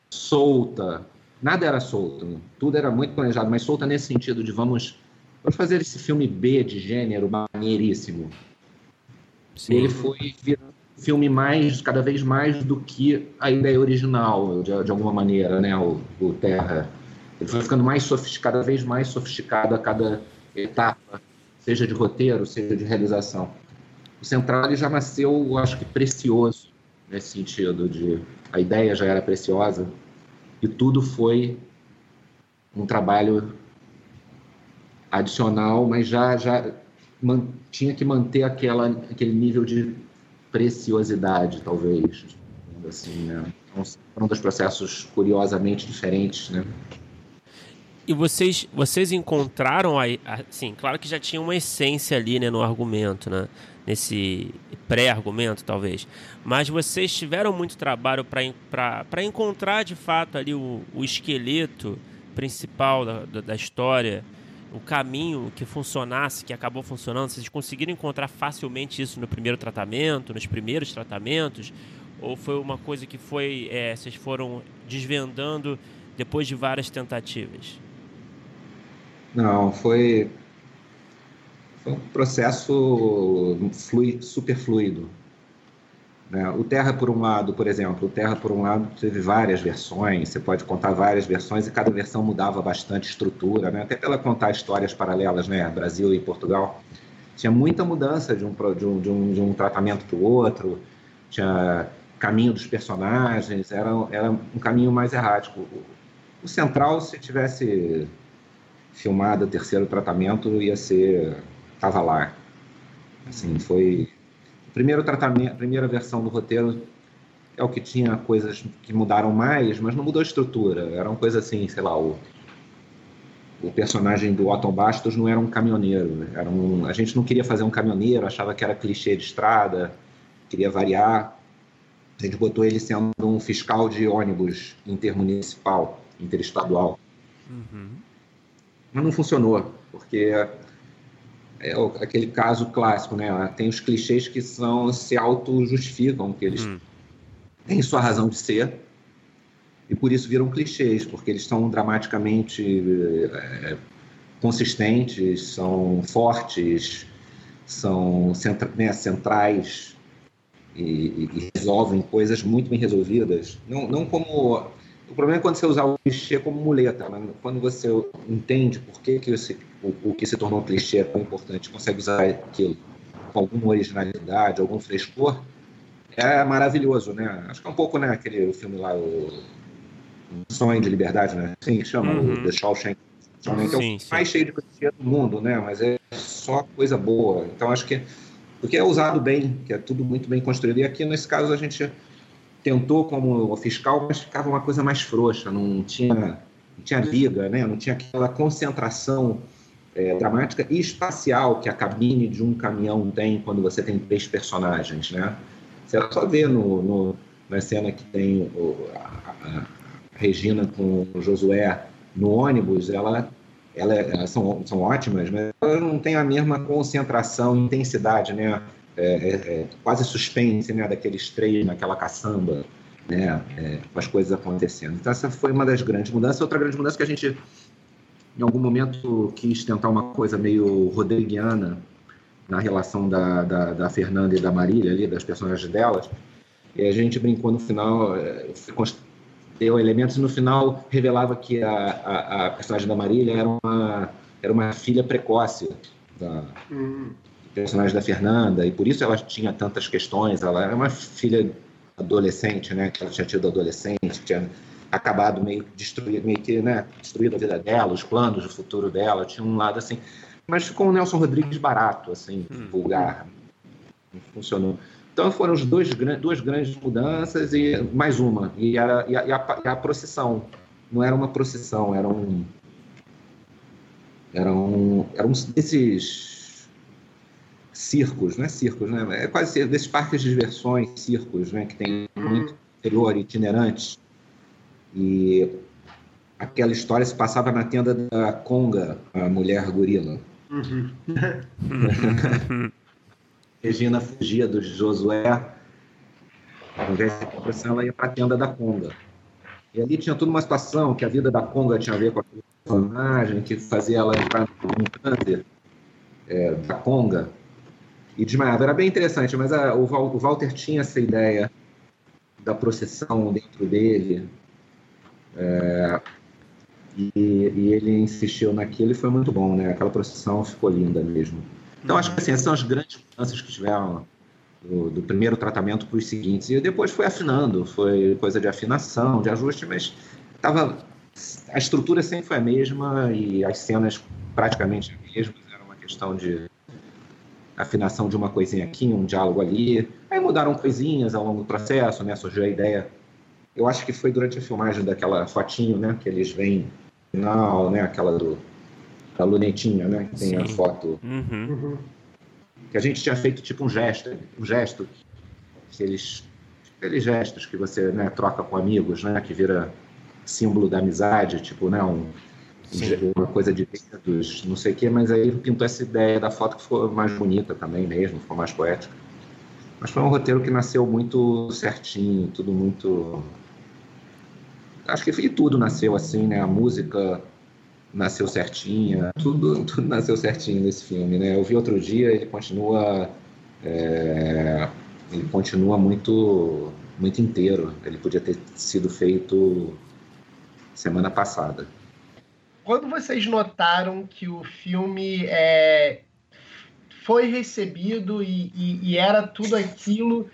solta. Nada era solto, tudo era muito planejado, mas solta nesse sentido de vamos, vamos fazer esse filme B de gênero maneiríssimo. Sim. Ele foi virando filme mais, cada vez mais do que a ideia original, de, de alguma maneira, né? O, o Terra. Ele foi ficando mais sofisticado, cada vez mais sofisticado a cada etapa seja de roteiro, seja de realização. O Central ele já nasceu, eu acho que precioso nesse sentido de a ideia já era preciosa e tudo foi um trabalho adicional, mas já já man, tinha que manter aquela aquele nível de preciosidade, talvez, assim, né? Então, foram dois processos curiosamente diferentes, né? E vocês, vocês encontraram assim, claro que já tinha uma essência ali, né, no argumento, né? Nesse pré-argumento, talvez. Mas vocês tiveram muito trabalho para encontrar, de fato, ali o, o esqueleto principal da, da, da, história, o caminho que funcionasse, que acabou funcionando. Vocês conseguiram encontrar facilmente isso no primeiro tratamento, nos primeiros tratamentos? Ou foi uma coisa que foi, é, vocês foram desvendando depois de várias tentativas? Não, foi, foi um processo flui, super fluido. Né? O Terra, por um lado, por exemplo, o Terra, por um lado, teve várias versões, você pode contar várias versões e cada versão mudava bastante estrutura, né? até pela contar histórias paralelas, né? Brasil e Portugal. Tinha muita mudança de um, de um, de um, de um tratamento para o outro, tinha caminho dos personagens, era, era um caminho mais errático. O central, se tivesse filmada, terceiro tratamento ia ser tava lá. Assim, foi o primeiro tratamento, a primeira versão do roteiro é o que tinha coisas que mudaram mais, mas não mudou a estrutura. Era uma coisa assim, sei lá, o, o personagem do Otto Bastos não era um caminhoneiro. Era um, a gente não queria fazer um caminhoneiro, achava que era clichê de estrada, queria variar. A gente botou ele sendo um fiscal de ônibus intermunicipal, interestadual. Uhum mas não funcionou, porque é aquele caso clássico, né? Tem os clichês que são se auto-justificam, que eles hum. têm sua razão de ser, e por isso viram clichês, porque eles são dramaticamente é, consistentes, são fortes, são centra, né, centrais e, e, resolvem coisas muito bem resolvidas. Não, não como o problema é quando você usar o clichê como muleta, né? quando você entende por que, que esse, o, o, que se tornou um clichê é tão importante, consegue usar aquilo com alguma originalidade, algum frescor, é maravilhoso, né? Acho que é um pouco, né, aquele filme lá, o, Sonho de Liberdade, né? Sim, que chama uhum. o The Shawshank. que é o sim. mais cheio de clichê do mundo, né? Mas é só coisa boa. Então acho que porque é usado bem, que é tudo muito bem construído. E aqui nesse caso a gente tentou como fiscal, mas ficava uma coisa mais frouxa, não tinha, não tinha liga, né? não tinha aquela concentração é, dramática e espacial que a cabine de um caminhão tem quando você tem três personagens. Né? Você só vê no, no na cena que tem o, a, a, Regina com o Josué no ônibus, ela, ela, elas são, são ótimas, mas ela não tem a mesma concentração, intensidade, né? É, é, é, quase suspense, né, daqueles três naquela caçamba, né, é, com as coisas acontecendo. Então essa foi uma das grandes mudanças. Outra grande mudança que a gente, em algum momento, quis tentar uma coisa meio rodriguiana na relação da, da, da Fernanda e da Marília ali, das personagens delas. E a gente brincou no final, deu elementos e no final revelava que a, a, a personagem da Marília era uma, era uma filha precoce da, uhum personagem da Fernanda, e por isso ela tinha tantas questões. Ela era uma filha adolescente, né? Que ela tinha tido adolescente, tinha acabado meio destruído, meio que, né, destruído a vida dela, os planos do futuro dela, tinha um lado assim. Mas ficou o Nelson Rodrigues barato, assim, hum. vulgar. Não funcionou. Então foram os dois, duas grandes mudanças e mais uma. E, era, e a, e a, e a procissão. Não era uma procissão, era um. Era um, era um desses circos, não é circos, né? É quase desses parques de diversões, circos, né? Que tem uhum. muito interior, itinerantes. E aquela história se passava na tenda da Conga, a mulher gorila. Uhum. Regina fugia do Josué. Ao invés de depressão, ela ia para a tenda da Conga. E ali tinha toda uma situação que a vida da Conga tinha a ver com a personagem, que fazia ela entrar no câncer é, da Conga e desmaiava. Era bem interessante, mas a, o, o Walter tinha essa ideia da processão dentro dele. É, e, e, ele insistiu naquilo e foi muito bom, né? Aquela procissão ficou linda mesmo. Então, acho que assim, essas são as grandes mudanças que tiveram do, do primeiro tratamento para os seguintes. E depois foi afinando, foi coisa de afinação, de ajuste, mas tava, a estrutura sempre foi a mesma e as cenas praticamente as mesmas. Era uma questão de afinação de uma coisinha aqui, um diálogo ali. Aí mudaram coisinhas ao longo do processo, né? Surgiu a ideia. Eu acho que foi durante a filmagem daquela fotinho, né? Que eles vêm final, né? Aquela do da lunetinha, né? Que tem Sim. a foto. Uhum. Uhum. Que a gente tinha feito tipo um gesto, um gesto que eles aqueles gestos que você né, troca com amigos, né? Que vira símbolo da amizade, tipo, né? Um, uma coisa de dedos, não sei o quê, mas aí pintou essa ideia da foto que ficou mais bonita também mesmo, ficou mais poética. Mas foi um roteiro que nasceu muito certinho, tudo muito. Acho que tudo nasceu assim, né? A música, nasceu certinha, tudo, tudo nasceu certinho nesse filme, né? Eu vi outro dia, ele continua, é, ele continua muito, muito inteiro. Ele podia ter sido feito semana passada. Quando vocês notaram que o filme é, foi recebido e, e, e era tudo aquilo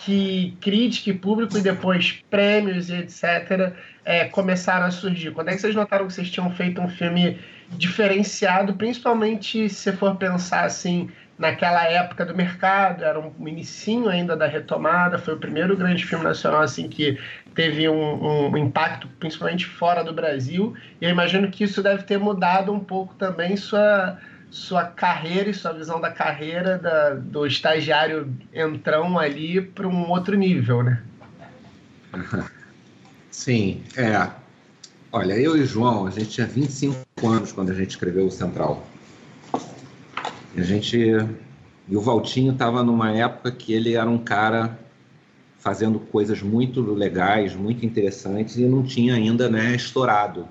que crítica e público e depois prêmios e etc. É, começaram a surgir? Quando é que vocês notaram que vocês tinham feito um filme diferenciado, principalmente se for pensar assim naquela época do mercado, era um inicinho ainda da retomada, foi o primeiro grande filme nacional assim que teve um, um impacto principalmente fora do Brasil, e eu imagino que isso deve ter mudado um pouco também sua sua carreira e sua visão da carreira da, do estagiário entrão ali para um outro nível, né? Sim, é. Olha, eu e o João, a gente tinha 25 anos quando a gente escreveu o Central. E a gente. E o Valtinho estava numa época que ele era um cara fazendo coisas muito legais, muito interessantes e não tinha ainda né, estourado.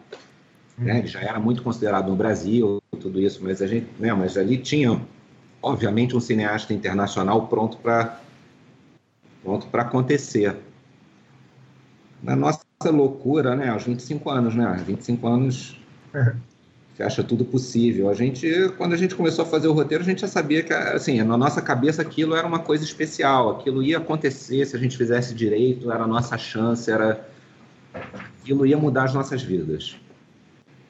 Né? Ele já era muito considerado no Brasil, tudo isso, mas a gente, né, mas ali tinha, obviamente, um cineasta internacional pronto para pronto para acontecer. Na nossa loucura, né, aos 25 anos, né, 25 anos você acha tudo possível. A gente, quando a gente começou a fazer o roteiro, a gente já sabia que, assim, na nossa cabeça aquilo era uma coisa especial, aquilo ia acontecer se a gente fizesse direito, era a nossa chance, era aquilo ia mudar as nossas vidas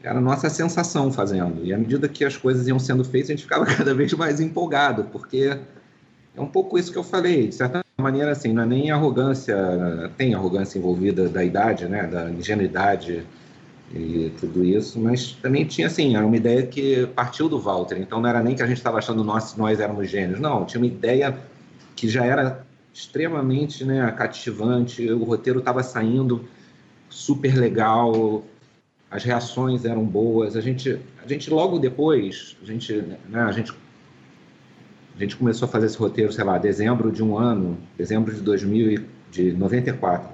era a nossa sensação fazendo. E à medida que as coisas iam sendo feitas, a gente ficava cada vez mais empolgado, porque é um pouco isso que eu falei. De certa maneira, assim, não é nem arrogância, tem arrogância envolvida da idade, né, da ingenuidade e tudo isso, mas também tinha, assim, era uma ideia que partiu do Walter. Então não era nem que a gente estava achando nós, nós éramos gênios, não. Tinha uma ideia que já era extremamente né, cativante, o roteiro estava saindo super legal, as reações eram boas. A gente, a gente logo depois, a gente, né, a gente, a gente começou a fazer esse roteiro, sei lá, dezembro de um ano, dezembro de 2000 de 94,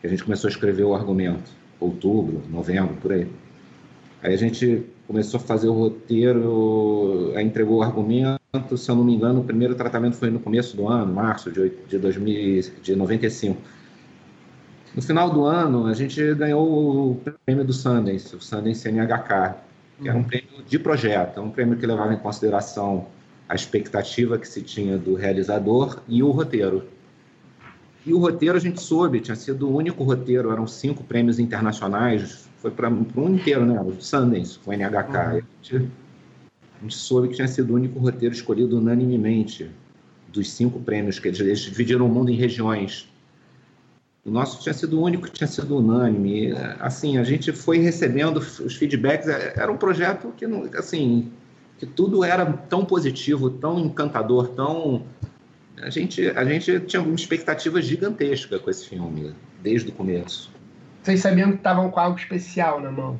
que a gente começou a escrever o argumento, outubro, novembro, por aí. Aí a gente começou a fazer o roteiro, aí entregou o argumento, se eu não me engano, o primeiro tratamento foi no começo do ano, março de, de, 2000, de 95. No final do ano, a gente ganhou o prêmio do Sundance, o Sundance NHK, que era um uhum. prêmio de projeto, um prêmio que levava em consideração a expectativa que se tinha do realizador e o roteiro. E o roteiro a gente soube, tinha sido o único roteiro, eram cinco prêmios internacionais, foi para o mundo inteiro, né? O Sundance, o NHK. Uhum. A, gente, a gente soube que tinha sido o único roteiro escolhido unanimemente dos cinco prêmios, que eles, eles dividiram o mundo em regiões. O nosso tinha sido o único que tinha sido unânime. Assim, a gente foi recebendo os feedbacks. É, era um projeto que, assim, que tudo era tão positivo, tão encantador, tão... A gente, a gente tinha uma expectativa gigantesca com esse filme, desde o começo. Vocês sabiam que estavam com algo especial na mão?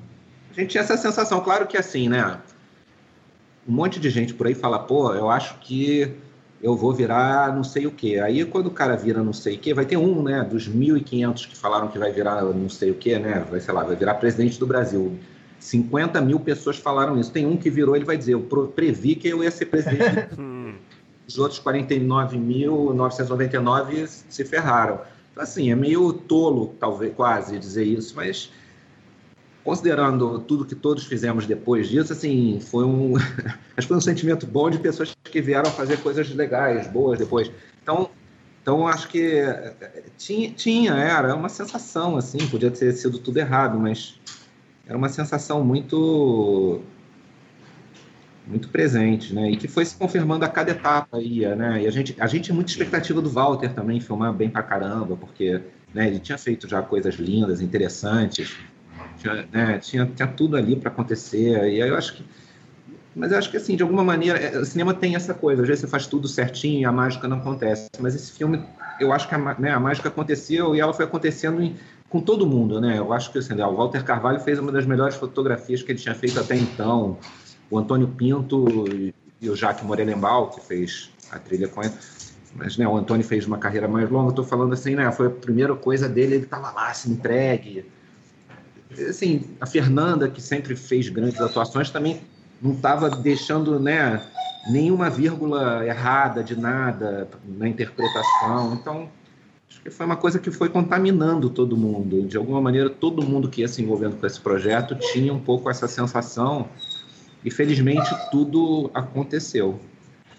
A gente tinha essa sensação. Claro que assim, né? um monte de gente por aí fala, pô, eu acho que eu vou virar não sei o quê. Aí quando o cara vira não sei o quê, vai ter um, né, dos 1.500 que falaram que vai virar não sei o quê, né, vai, sei lá, vai virar presidente do Brasil. 50 mil pessoas falaram isso. Tem um que virou, ele vai dizer, eu previ que eu ia ser presidente. Os outros 49.999 se ferraram. Então, assim, é meio tolo, talvez, quase, dizer isso, mas considerando tudo que todos fizemos depois disso, assim, foi um, acho que foi um sentimento bom de pessoas que vieram fazer coisas legais, boas depois. Então, então acho que tinha, tinha, era uma sensação, assim, podia ter sido tudo errado, mas era uma sensação muito muito presente, né? E que foi se confirmando a cada etapa ia, né? E a gente, a gente muita expectativa do Walter também filmar bem pra caramba, porque né, ele tinha feito já coisas lindas, interessantes tinha, né, tinha, tinha tudo ali para acontecer. E aí eu acho que. Mas eu acho que, assim, de alguma maneira, é, o cinema tem essa coisa. Às vezes você faz tudo certinho e a mágica não acontece. Mas esse filme, eu acho que a, né, a mágica aconteceu e ela foi acontecendo em, com todo mundo, né? Eu acho que assim, o Walter Carvalho fez uma das melhores fotografias que ele tinha feito até então. O Antônio Pinto e, o Jacques Morelenbaum, que fez a trilha com ele. Mas né, o Antônio fez uma carreira mais longa. Estou falando assim, né? Foi a primeira coisa dele, ele estava lá, se entregue assim, a Fernanda, que sempre fez grandes atuações, também não estava deixando né, nenhuma vírgula errada de nada na interpretação. Então, acho que foi uma coisa que foi contaminando todo mundo. De alguma maneira, todo mundo que ia se envolvendo com esse projeto tinha um pouco essa sensação. E felizmente tudo aconteceu.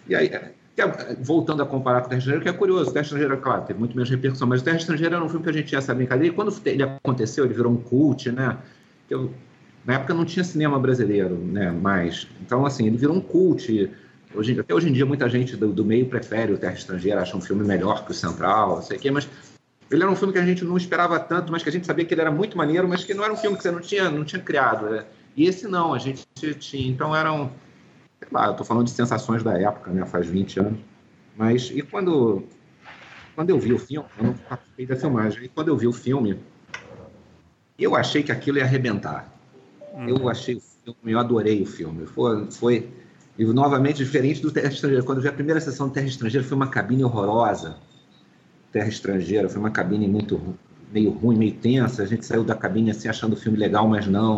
E aí, é, voltando a comparar com o Terra Estrangeira, que é curioso, o Terra Estrangeira, claro, teve muito menos repercussão, mas o Terra Estrangeira era um filme que a gente tinha essa brincadeira, e quando ele aconteceu, ele virou um cult, né? Eu, na época não tinha cinema brasileiro, né, mais. Então, assim, ele virou um cult. Hoje, até hoje em dia, muita gente do, do meio prefere o Terra Estrangeira, acha um filme melhor que o Central, não sei o quê, mas ele era um filme que a gente não esperava tanto, mas que a gente sabia que ele era muito maneiro, mas que não era um filme que você não tinha, não tinha criado. Né? E esse não, a gente tinha. Então, era um sei lá, eu estou falando de sensações da época, né? Faz 20 anos. Mas, e quando, quando eu vi o filme, eu não participei da filmagem, e quando eu vi o filme, eu achei que aquilo ia arrebentar. Uhum. Eu achei o filme, eu adorei o filme. Foi, foi e novamente diferente do Terra Estrangeira. Quando eu vi a primeira sessão do Terra Estrangeira, foi uma cabine horrorosa. Terra Estrangeira, foi uma cabine muito meio ruim, meio tensa. A gente saiu da cabine assim achando o filme legal, mas não.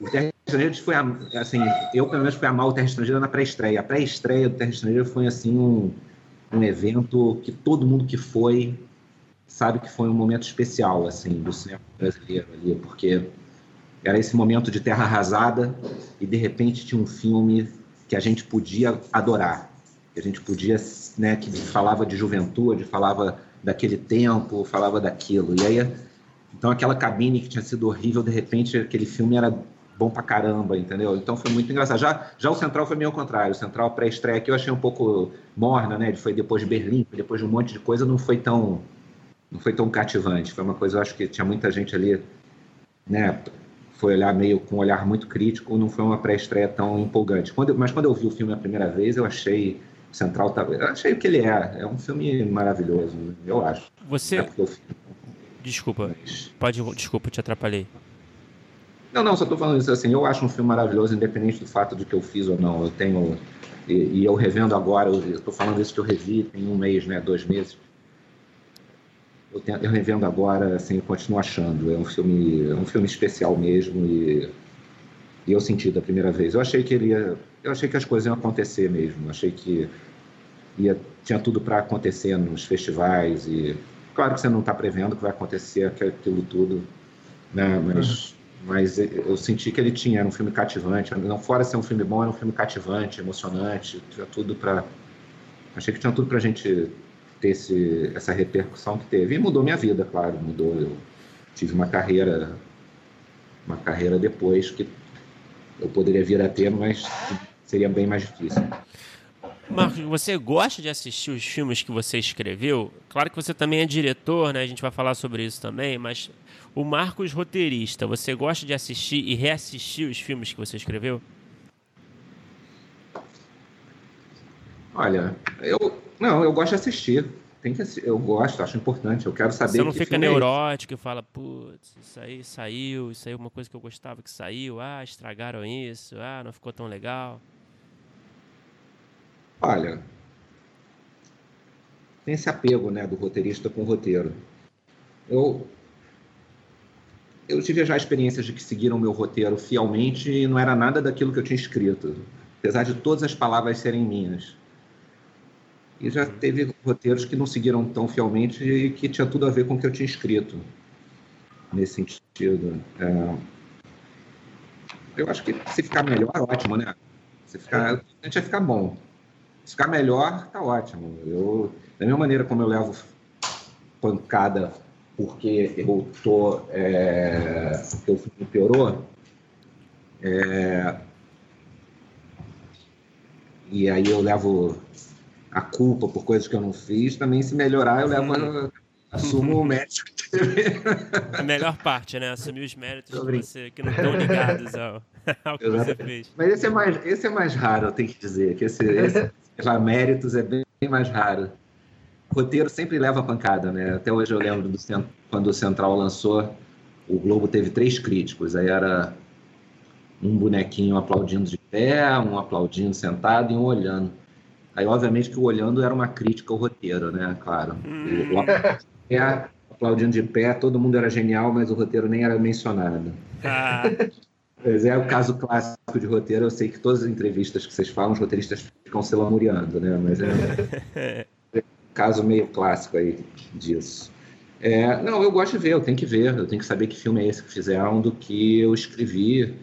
O Terra Estrangeira foi, assim, eu pelo menos fui amar o Terra Estrangeira na pré-estreia. A pré-estreia do Terra Estrangeira foi, assim, um, um evento que todo mundo que foi sabe que foi um momento especial, assim, do cinema brasileiro ali, porque era esse momento de terra arrasada e, de repente, tinha um filme que a gente podia adorar, que a gente podia, né, que falava de juventude, falava daquele tempo, falava daquilo. E aí, então aquela cabine que tinha sido horrível, de repente, aquele filme era bom pra caramba, entendeu? Então foi muito engraçado. Já, já o Central foi meio ao contrário. O Central pré-estreia que eu achei um pouco morna, né? Ele foi depois de Berlim, depois de um monte de coisa, não foi tão não foi tão cativante. Foi uma coisa, eu acho que tinha muita gente ali, né? Foi olhar meio com um olhar muito crítico, não foi uma pré-estreia tão empolgante. Quando, mas quando eu vi o filme a primeira vez, eu achei o Central tá, eu achei o que ele é. É um filme maravilhoso, eu acho. Você é. Desculpa. Mas... Pode, desculpa, te atrapalhei. Não, não, só estou falando isso assim. Eu acho um filme maravilhoso, independente do fato de que eu fiz ou não. Eu tenho. E, e eu revendo agora, eu estou falando isso que eu revi tem um mês, né? Dois meses. Eu, tenho, eu revendo agora, assim, continuo achando. É um filme, é um filme especial mesmo e, e eu senti da primeira vez. Eu achei que ele ia, eu achei que as coisas iam acontecer mesmo. Eu achei que ia, tinha tudo para acontecer nos festivais e claro que você não está prevendo que vai acontecer aquilo tudo, né? Mas uhum mas eu senti que ele tinha, era um filme cativante, não fora ser um filme bom, era um filme cativante, emocionante, tinha tudo para achei que tinha tudo para a gente ter esse, essa repercussão que teve e mudou minha vida, claro, mudou. Eu tive uma carreira, uma carreira depois que eu poderia vir a ter, mas seria bem mais difícil. Marcos, você gosta de assistir os filmes que você escreveu? Claro que você também é diretor, né? A gente vai falar sobre isso também, mas o Marcos roteirista, você gosta de assistir e reassistir os filmes que você escreveu? Olha, eu não, eu gosto de assistir. Tem que eu gosto, acho importante. Eu quero saber. Você não fica é neurótico é e fala, putz, isso aí saiu, isso aí é uma coisa que eu gostava que saiu. Ah, estragaram isso. Ah, não ficou tão legal. Olha, tem esse apego né, do roteirista com o roteiro. Eu, eu tive já experiências de que seguiram meu roteiro fielmente e não era nada daquilo que eu tinha escrito, apesar de todas as palavras serem minhas. E já teve roteiros que não seguiram tão fielmente e que tinha tudo a ver com o que eu tinha escrito, nesse sentido. É... Eu acho que se ficar melhor, ótimo, né? Se ficar, a gente vai ficar bom. Se ficar melhor, tá ótimo. Eu, da mesma maneira como eu levo pancada porque eu tô é, porque o filme piorou é, e aí eu levo a culpa por coisas que eu não fiz também se melhorar eu levo assumo o mérito a melhor parte né? Assumir os méritos que, você, que não estão ligados ao, ao que você fez. Mas esse é mais esse é mais raro eu tenho que dizer que esse, esse méritos é bem mais raro roteiro sempre leva pancada, né? Até hoje eu lembro do quando o Central lançou, o Globo teve três críticos. Aí era um bonequinho aplaudindo de pé, um aplaudindo sentado e um olhando. Aí, obviamente, que o olhando era uma crítica ao roteiro, né? Claro. Hum. O, o aplaudindo de pé, todo mundo era genial, mas o roteiro nem era mencionado. Ah. Pois é, o caso clássico de roteiro. Eu sei que todas as entrevistas que vocês falam, os roteiristas ficam se lamuriando, né? Mas é. caso meio clássico aí disso. É, não, eu gosto de ver, eu tenho que ver, eu tenho que saber que filme é esse que fizeram, do que eu escrevi.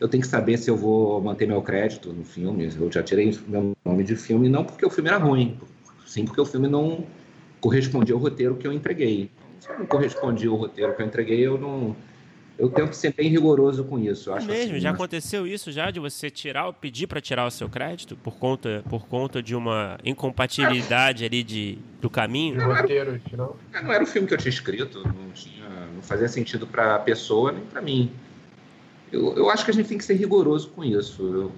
Eu tenho que saber se eu vou manter meu crédito no filme. Eu já tirei meu nome de filme, não porque o filme era ruim, sim porque o filme não correspondia ao roteiro que eu entreguei. Se não correspondia ao roteiro que eu entreguei, eu não, eu tento ser bem rigoroso com isso. Eu acho mesmo, assim, já mas... aconteceu isso já de você tirar, pedir para tirar o seu crédito por conta, por conta de uma incompatibilidade ali de, do caminho? Não, roteiro, não. É, não era o filme que eu tinha escrito, não, tinha, não fazia sentido para a pessoa nem para mim. Eu, eu acho que a gente tem que ser rigoroso com isso. Eu,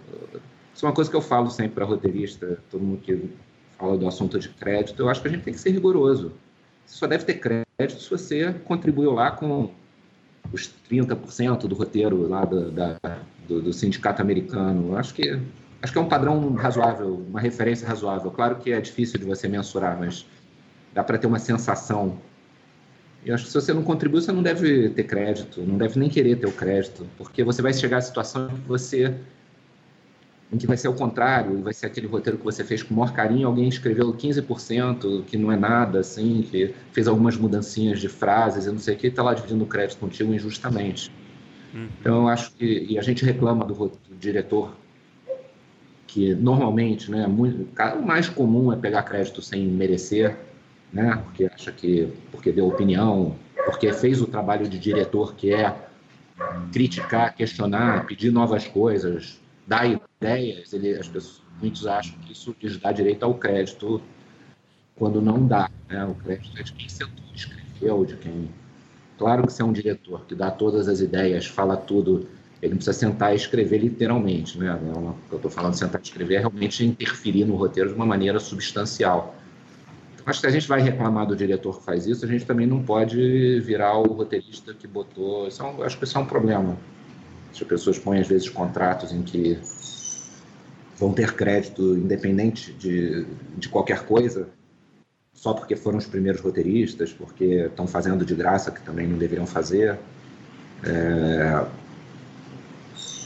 isso é uma coisa que eu falo sempre para roteirista, todo mundo que fala do assunto de crédito, eu acho que a gente tem que ser rigoroso. Você só deve ter crédito se você contribuiu lá com os 30% do roteiro lá do, da, do, do, sindicato americano. Acho que, acho que é um padrão razoável, uma referência razoável. Claro que é difícil de você mensurar, mas dá para ter uma sensação. E acho que se você não contribui, você não deve ter crédito, não deve nem querer ter o crédito, porque você vai chegar à situação em que você em que vai ser o contrário, vai ser aquele roteiro que você fez com o maior carinho, alguém escreveu 15%, que não é nada, assim, que fez algumas mudancinhas de frases e não sei o que, está lá dividindo o crédito contigo injustamente. Uhum. Então, eu acho que, e a gente reclama do, do diretor, que normalmente, né, muito, o mais comum é pegar crédito sem merecer, né, porque acha que, porque deu opinião, porque fez o trabalho de diretor, que é criticar, questionar, pedir novas coisas, dar ideias, ele, as pessoas, muitos acham que isso lhes dá direito ao crédito quando não dá. Né? O crédito é de quem sentou, escreveu, de quem. Claro que você é um diretor que dá todas as ideias, fala tudo, ele não precisa sentar e escrever literalmente. Né? O que eu estou falando sentar e escrever é realmente interferir no roteiro de uma maneira substancial. Então, acho que se a gente vai reclamar do diretor que faz isso, a gente também não pode virar o roteirista que botou. Isso é um, acho que isso é um problema. As pessoas põem, às vezes, contratos em que vão ter crédito independente de, de qualquer coisa, só porque foram os primeiros roteiristas, porque estão fazendo de graça, que também não deveriam fazer. É,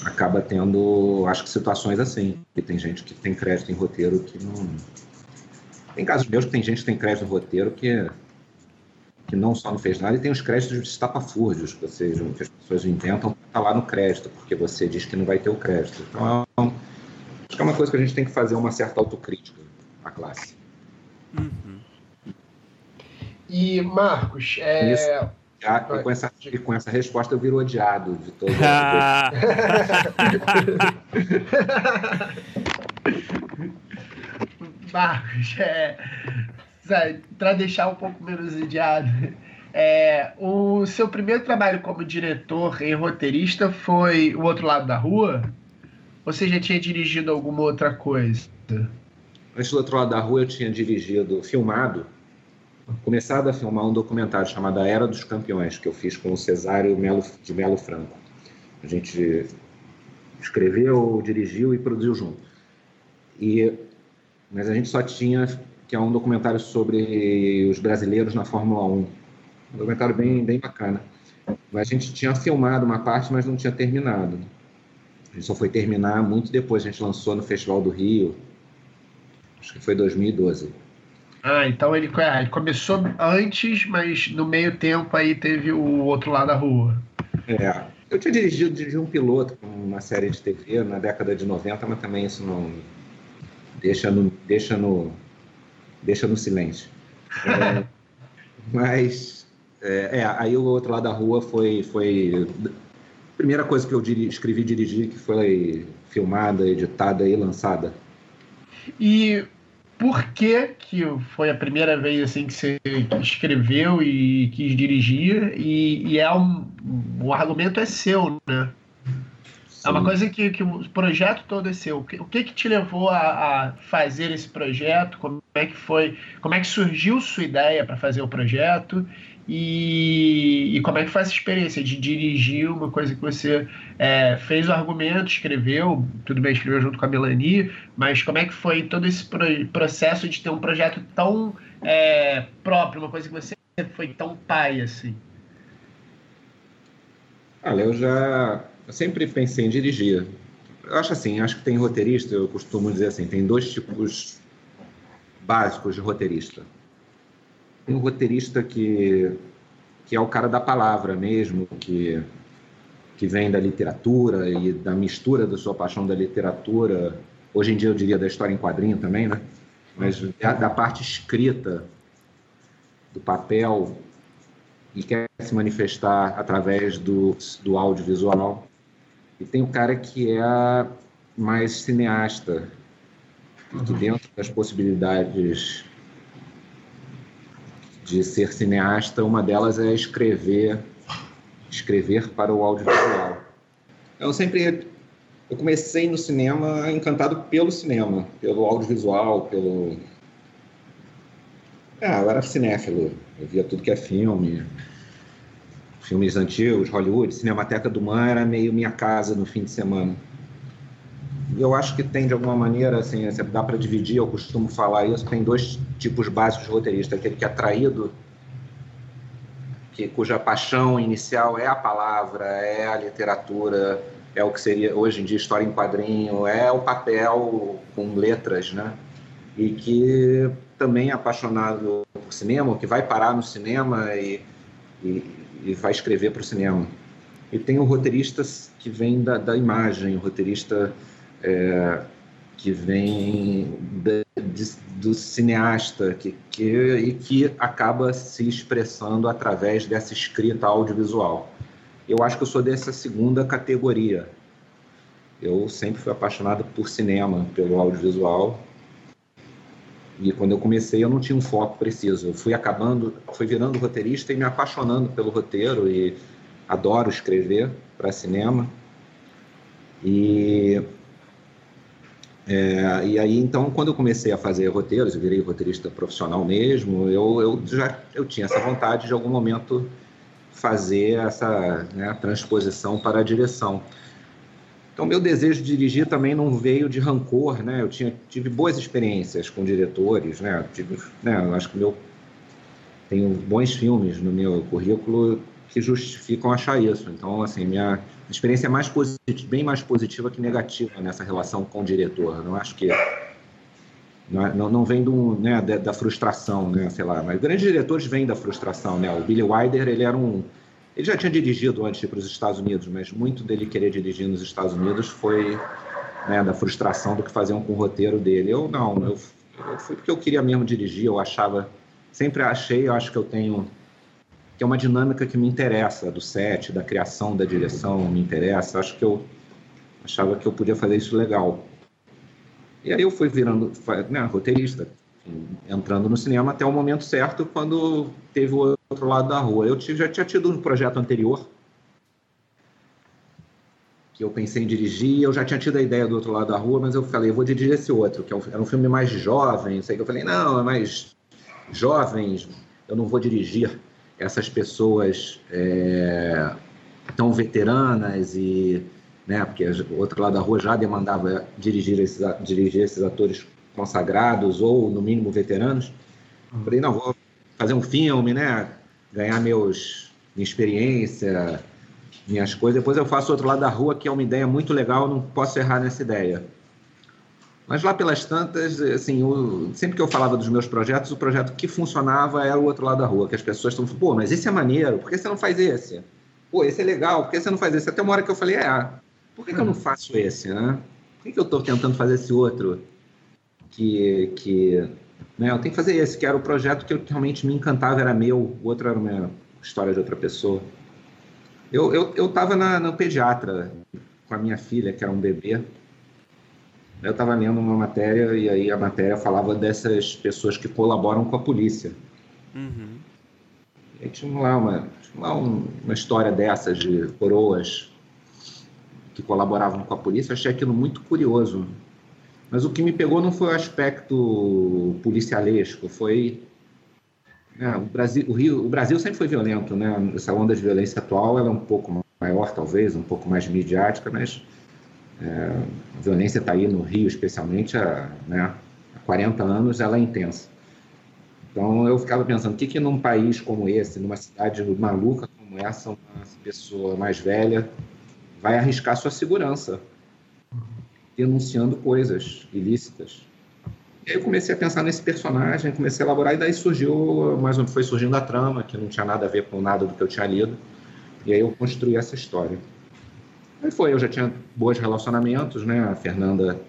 acaba tendo, acho que situações assim, que tem gente que tem crédito em roteiro que não. Tem casos meus que tem gente que tem crédito em roteiro que, que não só não fez nada e tem os créditos de estapafúrdios, que, seja, que as pessoas inventam estar lá no crédito, porque você diz que não vai ter o crédito. Então, Acho que é uma coisa que a gente tem que fazer uma certa autocrítica à classe. Uhum. E, Marcos, é... Isso, já, e, com essa, e com essa resposta eu viro odiado de todo Marcos, é, para deixar um pouco menos odiado, é, o seu primeiro trabalho como diretor e roteirista foi O Outro Lado da Rua? Ou você já tinha dirigido alguma outra coisa? Antes do outro lado da rua, eu tinha dirigido, filmado, começado a filmar um documentário chamado A Era dos Campeões, que eu fiz com o Cesário Melo, de Melo Franco. A gente escreveu, dirigiu e produziu junto. E mas a gente só tinha, que é um documentário sobre os brasileiros na Fórmula 1. Um documentário bem, bem bacana. Mas a gente tinha filmado uma parte, mas não tinha terminado. A gente só foi terminar muito depois. A gente lançou no Festival do Rio, acho que foi 2012. Ah, então ele, ah, ele começou antes, mas no meio tempo aí teve o outro lado da rua. É. Eu tinha dirigido, dirigi um piloto com uma série de TV na década de 90, mas também isso não deixa no, deixa no, deixa no silêncio. É, mas é, é, aí o outro lado da rua foi foi primeira coisa que eu diri, escrevi e dirigi que foi filmada, editada e lançada. E por que, que foi a primeira vez assim que você escreveu e quis dirigir e, e é um, o argumento é seu, né? Sim. É uma coisa que, que o projeto todo é seu. O que, o que, que te levou a, a, fazer esse projeto? Como é que foi? Como é que surgiu sua ideia para fazer o projeto? E, e, como é que foi essa experiência de dirigir uma coisa que você é, fez o argumento, escreveu, tudo bem, escreveu junto com a Melanie, mas como é que foi todo esse processo de ter um projeto tão é, próprio, uma coisa que você foi tão pai assim? Olha, eu já eu sempre pensei em dirigir. Eu acho assim, acho que tem roteirista, eu costumo dizer assim, tem dois tipos básicos de roteirista tem um roteirista que, que é o cara da palavra mesmo, que, que vem da literatura e da mistura da sua paixão da literatura. Hoje em dia eu diria da história em quadrinho também, né? Mas da, da parte escrita, do papel, e quer se manifestar através do, do audiovisual. E tem o cara que é mais cineasta, que dentro das possibilidades de ser cineasta, uma delas é escrever, escrever para o audiovisual. Eu sempre eu comecei no cinema encantado pelo cinema, pelo audiovisual, pelo é, eu era cinéfilo, eu via tudo que é filme, filmes antigos, Hollywood, Cinemateca do Man era meio minha casa no fim de semana. Eu acho que tem, de alguma maneira, assim, dá para dividir, eu costumo falar isso, tem dois tipos básicos de roteirista, aquele que é atraído, que, cuja paixão inicial é a palavra, é a literatura, é o que seria hoje em dia história em quadrinho, é o papel com letras, né? E que também é apaixonado por cinema, que vai parar no cinema e, e, e vai escrever para o cinema. E tem o roteirista que vem da, da imagem, o roteirista é, que vem de, de, do cineasta que, que, e que acaba se expressando através dessa escrita audiovisual. Eu acho que eu sou dessa segunda categoria. Eu sempre fui apaixonado por cinema, pelo audiovisual. E quando eu comecei, eu não tinha um foco preciso. Eu fui acabando, fui virando roteirista e me apaixonando pelo roteiro e adoro escrever para cinema. E é, e aí, então, quando eu comecei a fazer roteiros, eu virei roteirista profissional mesmo, eu, eu já eu tinha essa vontade de, em algum momento, fazer essa né, transposição para a direção. Então, meu desejo de dirigir também não veio de rancor, né? Eu tinha, tive boas experiências com diretores, né? Tive, né? Eu acho que meu tenho bons filmes no meu currículo que justificam achar isso. Então, assim, minha experiência é mais positiva, bem mais positiva que negativa nessa relação com o diretor. Não acho que não, é, não, vem do, né, da, da, frustração, né, sei lá. Mas grandes diretores vêm da frustração, né? O Billy Wilder, ele era um ele já tinha dirigido antes para os Estados Unidos, mas muito dele querer dirigir nos Estados Unidos foi né, da frustração do que faziam com o roteiro dele. Eu não, eu, eu fui porque eu queria mesmo dirigir, eu achava, sempre achei, eu acho que eu tenho que é uma dinâmica que me interessa, do set, da criação, da direção, me interessa. Acho que eu achava que eu podia fazer isso legal. E aí eu fui virando né, roteirista, entrando no cinema até o momento certo, quando teve o outro lado da rua. Eu já tinha tido um projeto anterior que eu pensei em dirigir, eu já tinha tido a ideia do outro lado da rua, mas eu falei, eu vou dirigir esse outro, que é era um filme mais jovem, sei que eu falei, não, é mais jovens, eu não vou dirigir essas pessoas é, tão veteranas e né, porque o outro lado da rua já demandava dirigir esses, dirigir esses atores consagrados ou, no mínimo, veteranos. Falei, não, vou fazer um filme, né? Ganhar meus, minha experiência, minhas coisas. Depois eu faço outro lado da rua, que é uma ideia muito legal, não posso errar nessa ideia. Mas lá pelas tantas, assim, eu, sempre que eu falava dos meus projetos, o projeto que funcionava era o outro lado da rua, que as pessoas estão falando, pô, mas esse é maneiro, por que você não faz esse? Pô, esse é legal, por que você não faz esse? Até uma hora que eu falei, é, por que, que eu não faço esse, né? Por que, que eu estou tentando fazer esse outro? Que, que né, eu tenho que fazer esse, que era o projeto que realmente me encantava, era meu, o outro era uma história de outra pessoa. Eu, eu, eu tava na, no pediatra com a minha filha, que era um bebê, eu estava lendo uma matéria e aí a matéria falava dessas pessoas que colaboram com a polícia. Uhum. E tinha lá, uma, tinha lá um, uma história dessas de coroas que colaboravam com a polícia. Eu achei aquilo muito curioso. Mas o que me pegou não foi o aspecto policialesco, foi é, o, Brasil, o, Rio, o Brasil sempre foi violento, né? Essa onda de violência atual ela é um pouco maior, talvez, um pouco mais midiática, mas é, a violência está aí no Rio, especialmente, há, né, há 40 anos, ela é intensa. Então eu ficava pensando, o que, que num país como esse, numa cidade maluca como essa, uma pessoa mais velha vai arriscar sua segurança denunciando coisas ilícitas? E aí eu comecei a pensar nesse personagem, comecei a elaborar, e daí surgiu, mais foi surgindo a trama, que não tinha nada a ver com nada do que eu tinha lido, e aí eu construí essa história. Aí foi, eu já tinha bons relacionamentos, né? A Fernanda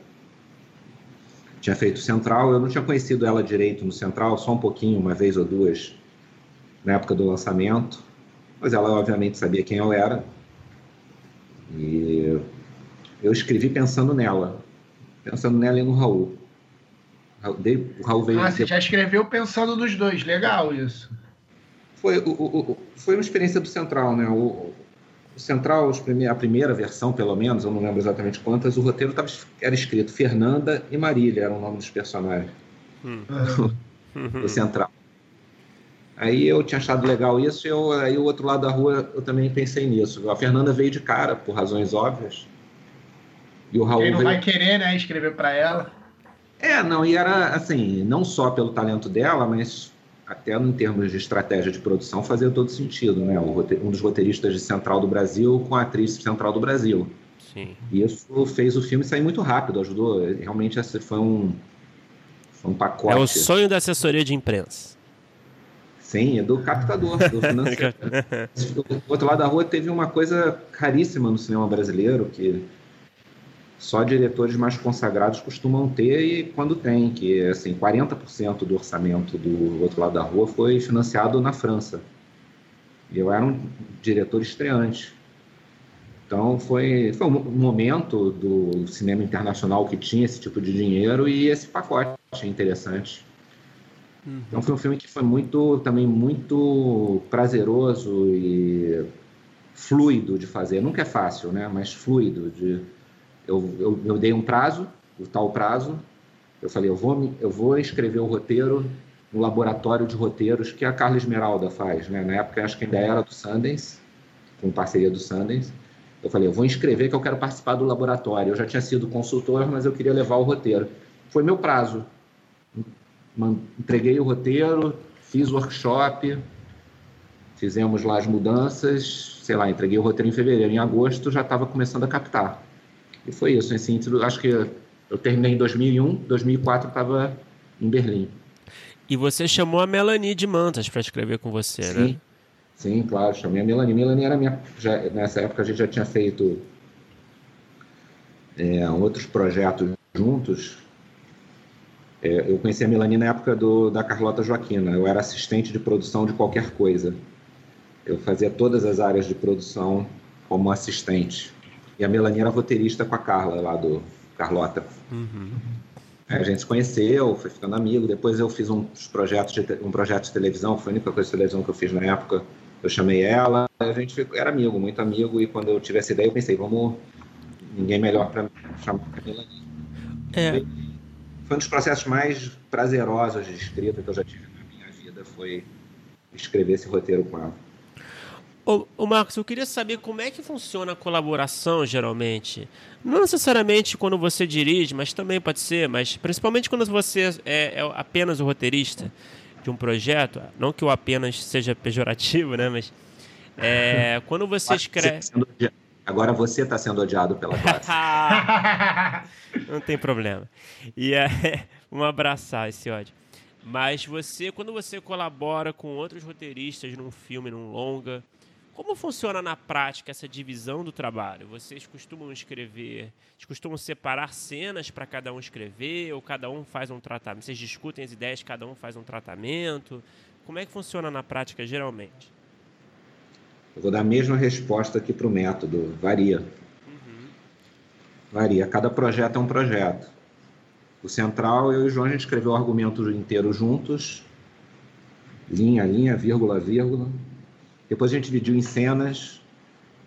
tinha feito Central, eu não tinha conhecido ela direito no Central, só um pouquinho, uma vez ou duas, na época do lançamento. Mas ela, obviamente, sabia quem eu era. E eu escrevi pensando nela, pensando nela e no Raul. O Raul veio. Ah, você já escreveu pensando nos dois, legal isso. Foi, o, o, foi uma experiência do Central, né? O, Central, a primeira versão, pelo menos, eu não lembro exatamente quantas, o roteiro tava, era escrito Fernanda e Marília, era o nome dos personagens. Hum. do Central. Aí eu tinha achado legal isso, e eu, aí o outro lado da rua eu também pensei nisso. A Fernanda veio de cara, por razões óbvias. E o Raul Quem não veio... vai querer, né, escrever para ela. É, não, e era assim, não só pelo talento dela, mas até em termos de estratégia de produção, fazia todo sentido, né? Um dos roteiristas de Central do Brasil com a atriz Central do Brasil. Sim. E isso fez o filme sair muito rápido, ajudou. Realmente esse foi um, foi um pacote. É o sonho da assessoria de imprensa. Sim, é do captador, do financeiro. do outro lado da rua teve uma coisa caríssima no cinema brasileiro, que só diretores mais consagrados costumam ter e quando tem, que assim, 40% do orçamento do outro lado da rua foi financiado na França. Eu era um diretor estreante. Então foi, foi um momento do cinema internacional que tinha esse tipo de dinheiro e esse pacote interessante. Uhum. Então foi um filme que foi muito também muito prazeroso e fluido de fazer. Nunca é fácil, né? Mas fluido de eu, eu, eu dei um prazo, o tal prazo. Eu falei, eu vou, eu vou escrever o roteiro no laboratório de roteiros que a Carla Esmeralda faz. Né? Na época, acho que ainda era do Sundance, com parceria do Sundance. Eu falei, eu vou inscrever que eu quero participar do laboratório. Eu já tinha sido consultor, mas eu queria levar o roteiro. Foi meu prazo. Entreguei o roteiro, fiz o workshop, fizemos lá as mudanças, sei lá, entreguei o roteiro em fevereiro. Em agosto já estava começando a captar. E foi isso. Acho que eu terminei em 2001, 2004 estava em Berlim. E você chamou a Melanie de Mantas para escrever com você, Sim. né? Sim, claro, chamei a Melanie. Melanie era minha. Já, nessa época a gente já tinha feito é, outros projetos juntos. É, eu conheci a Melanie na época do, da Carlota Joaquina. Eu era assistente de produção de qualquer coisa. Eu fazia todas as áreas de produção como assistente. E a Melanie era roteirista com a Carla, lá do Carlota. Uhum. a gente se conheceu, foi ficando amigo. Depois eu fiz uns projetos de, um projeto de televisão, foi a única coisa de televisão que eu fiz na época. Eu chamei ela, a gente era amigo, muito amigo. E quando eu tive essa ideia, eu pensei, vamos. Ninguém melhor para chamar a Melanie. É. Foi um dos processos mais prazerosos de escrita que eu já tive na minha vida, foi escrever esse roteiro com ela. Ô, ô, Marcos, eu queria saber como é que funciona a colaboração, geralmente. Não necessariamente quando você dirige, mas também pode ser, mas principalmente quando você é, é apenas o roteirista de um projeto. Não que o apenas seja pejorativo, né? Mas é, quando você escreve. Agora você está sendo odiado pela classe. Não tem problema. E é, um abraçar esse ódio. Mas você, quando você colabora com outros roteiristas num filme, num longa, como funciona na prática essa divisão do trabalho? Vocês costumam escrever, vocês costumam separar cenas para cada um escrever, ou cada um faz um tratamento? Vocês discutem as ideias, cada um faz um tratamento? Como é que funciona na prática geralmente? Eu vou dar a mesma resposta aqui para o método, varia. Uhum. Varia, cada projeto é um projeto. O central, eu e o João, a gente escreveu o argumento inteiro juntos, linha, linha, vírgula, vírgula. Depois a gente dividiu em cenas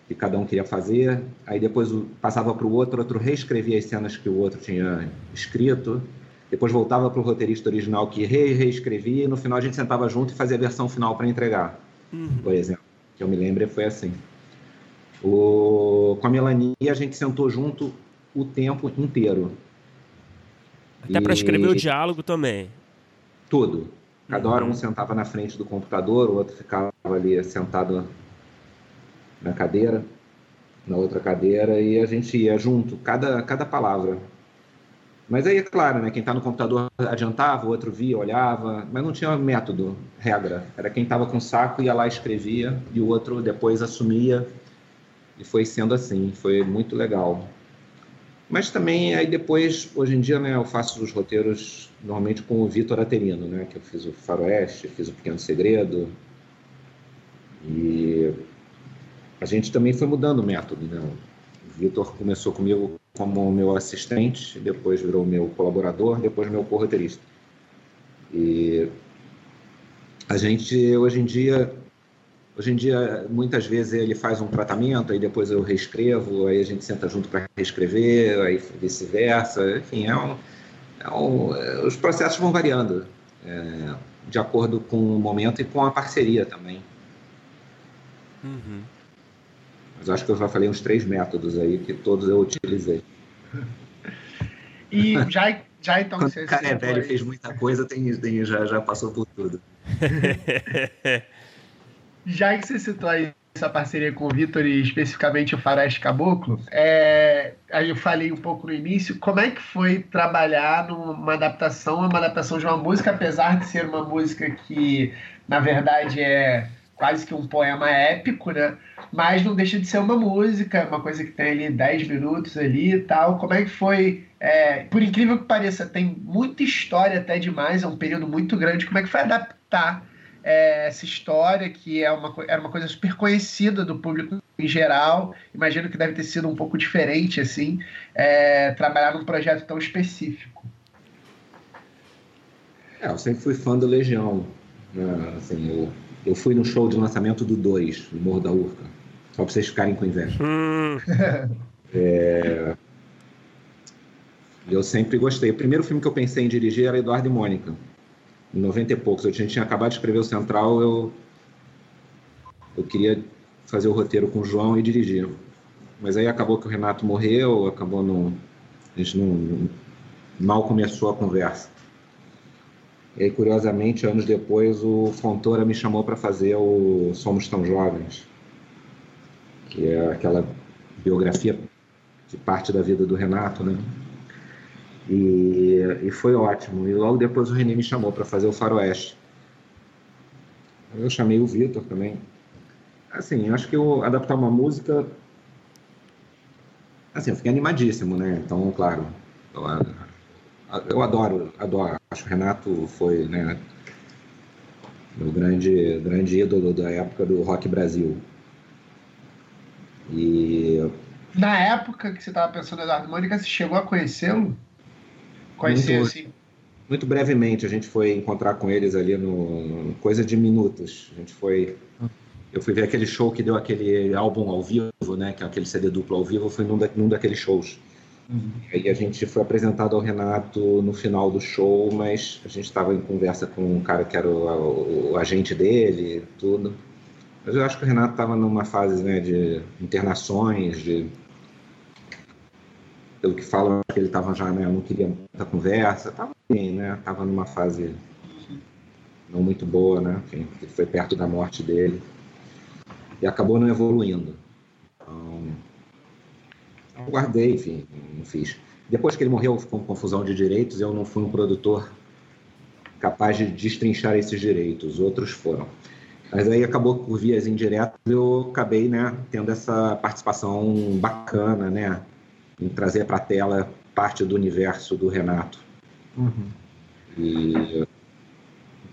que cada um queria fazer. Aí depois passava para o outro, outro reescrevia as cenas que o outro tinha escrito. Depois voltava para o roteirista original que re reescrevia e no final a gente sentava junto e fazia a versão final para entregar, uhum. por exemplo que eu me lembro, foi assim. O, com a Melania, a gente sentou junto o tempo inteiro. Até para escrever o diálogo também. Tudo. Cada hora um uhum. sentava na frente do computador, o outro ficava ali sentado na cadeira, na outra cadeira, e a gente ia junto, cada, cada palavra. Mas aí, é claro, né, quem está no computador adiantava, o outro via, olhava, mas não tinha método, regra. Era quem estava com saco ia lá escrevia e o outro depois assumia. E foi sendo assim, foi muito legal. Mas também aí depois, hoje em dia, né, eu faço os roteiros normalmente com o Vitor Aterino, né, que eu fiz o Faroeste, fiz o Pequeno Segredo. E a gente também foi mudando o método, né? O Vitor começou comigo como meu assistente, depois virou meu colaborador, depois meu corroteirista. E a gente hoje em dia hoje em dia muitas vezes ele faz um tratamento aí depois eu reescrevo aí a gente senta junto para reescrever aí vice-versa enfim é um, é um, os processos vão variando é, de acordo com o momento e com a parceria também uhum. Mas acho que eu já falei uns três métodos aí que todos eu utilizei. E já, já então Quando o cara é velho e fez muita coisa, tem, tem, já, já passou por tudo. já que você citou aí essa parceria com o Vitor e especificamente o Faroeste Caboclo, é, aí eu falei um pouco no início, como é que foi trabalhar numa adaptação, uma adaptação de uma música, apesar de ser uma música que, na verdade, é quase que um poema épico, né? Mas não deixa de ser uma música, uma coisa que tem ali 10 minutos ali e tal. Como é que foi? É, por incrível que pareça, tem muita história até demais, é um período muito grande. Como é que foi adaptar é, essa história, que é uma, era uma coisa super conhecida do público em geral? Imagino que deve ter sido um pouco diferente, assim, é, trabalhar num projeto tão específico. É, eu sempre fui fã do Legião. Né? Assim, eu eu fui no show de lançamento do 2, no Morro da Urca. Só pra vocês ficarem com inveja. Hum. é... Eu sempre gostei. O primeiro filme que eu pensei em dirigir era Eduardo e Mônica, em 90 e poucos. Eu tinha, tinha acabado de escrever o Central, eu, eu queria fazer o roteiro com o João e dirigir. Mas aí acabou que o Renato morreu, acabou no. A gente não. Mal começou a conversa. E curiosamente, anos depois, o Fontoura me chamou para fazer o Somos Tão Jovens, que é aquela biografia de parte da vida do Renato, né? E, e foi ótimo. E logo depois o René me chamou para fazer o Faroeste. Eu chamei o Vitor também. Assim, acho que eu adaptar uma música. Assim, eu fiquei animadíssimo, né? Então, claro, eu, eu adoro, adoro. Acho que o Renato foi, né, meu grande, grande ídolo da época do Rock Brasil. E na época que você estava pensando em Eduardo Mônica, você chegou a conhecê-lo? Conhecer muito, assim? Muito brevemente, a gente foi encontrar com eles ali no, no coisa de minutos. A gente foi eu fui ver aquele show que deu aquele álbum ao vivo, né, que é aquele CD duplo ao vivo, foi num, da, num daqueles shows. Uhum. Aí a gente foi apresentado ao Renato no final do show, mas a gente estava em conversa com um cara que era o, o, o agente dele, tudo. Mas eu acho que o Renato estava numa fase né, de internações, de pelo que falam, que ele estava já, né, não queria muita conversa, estava bem, né, estava numa fase não muito boa, né, enfim, foi perto da morte dele e acabou não evoluindo. Então, eu guardei, enfim, não fiz. Depois que ele morreu, uma confusão de direitos, eu não fui um produtor capaz de destrinchar esses direitos, outros foram. Mas aí acabou por vias indiretas, eu acabei, né, tendo essa participação bacana, né, em trazer para a tela parte do universo do Renato. Uhum. E,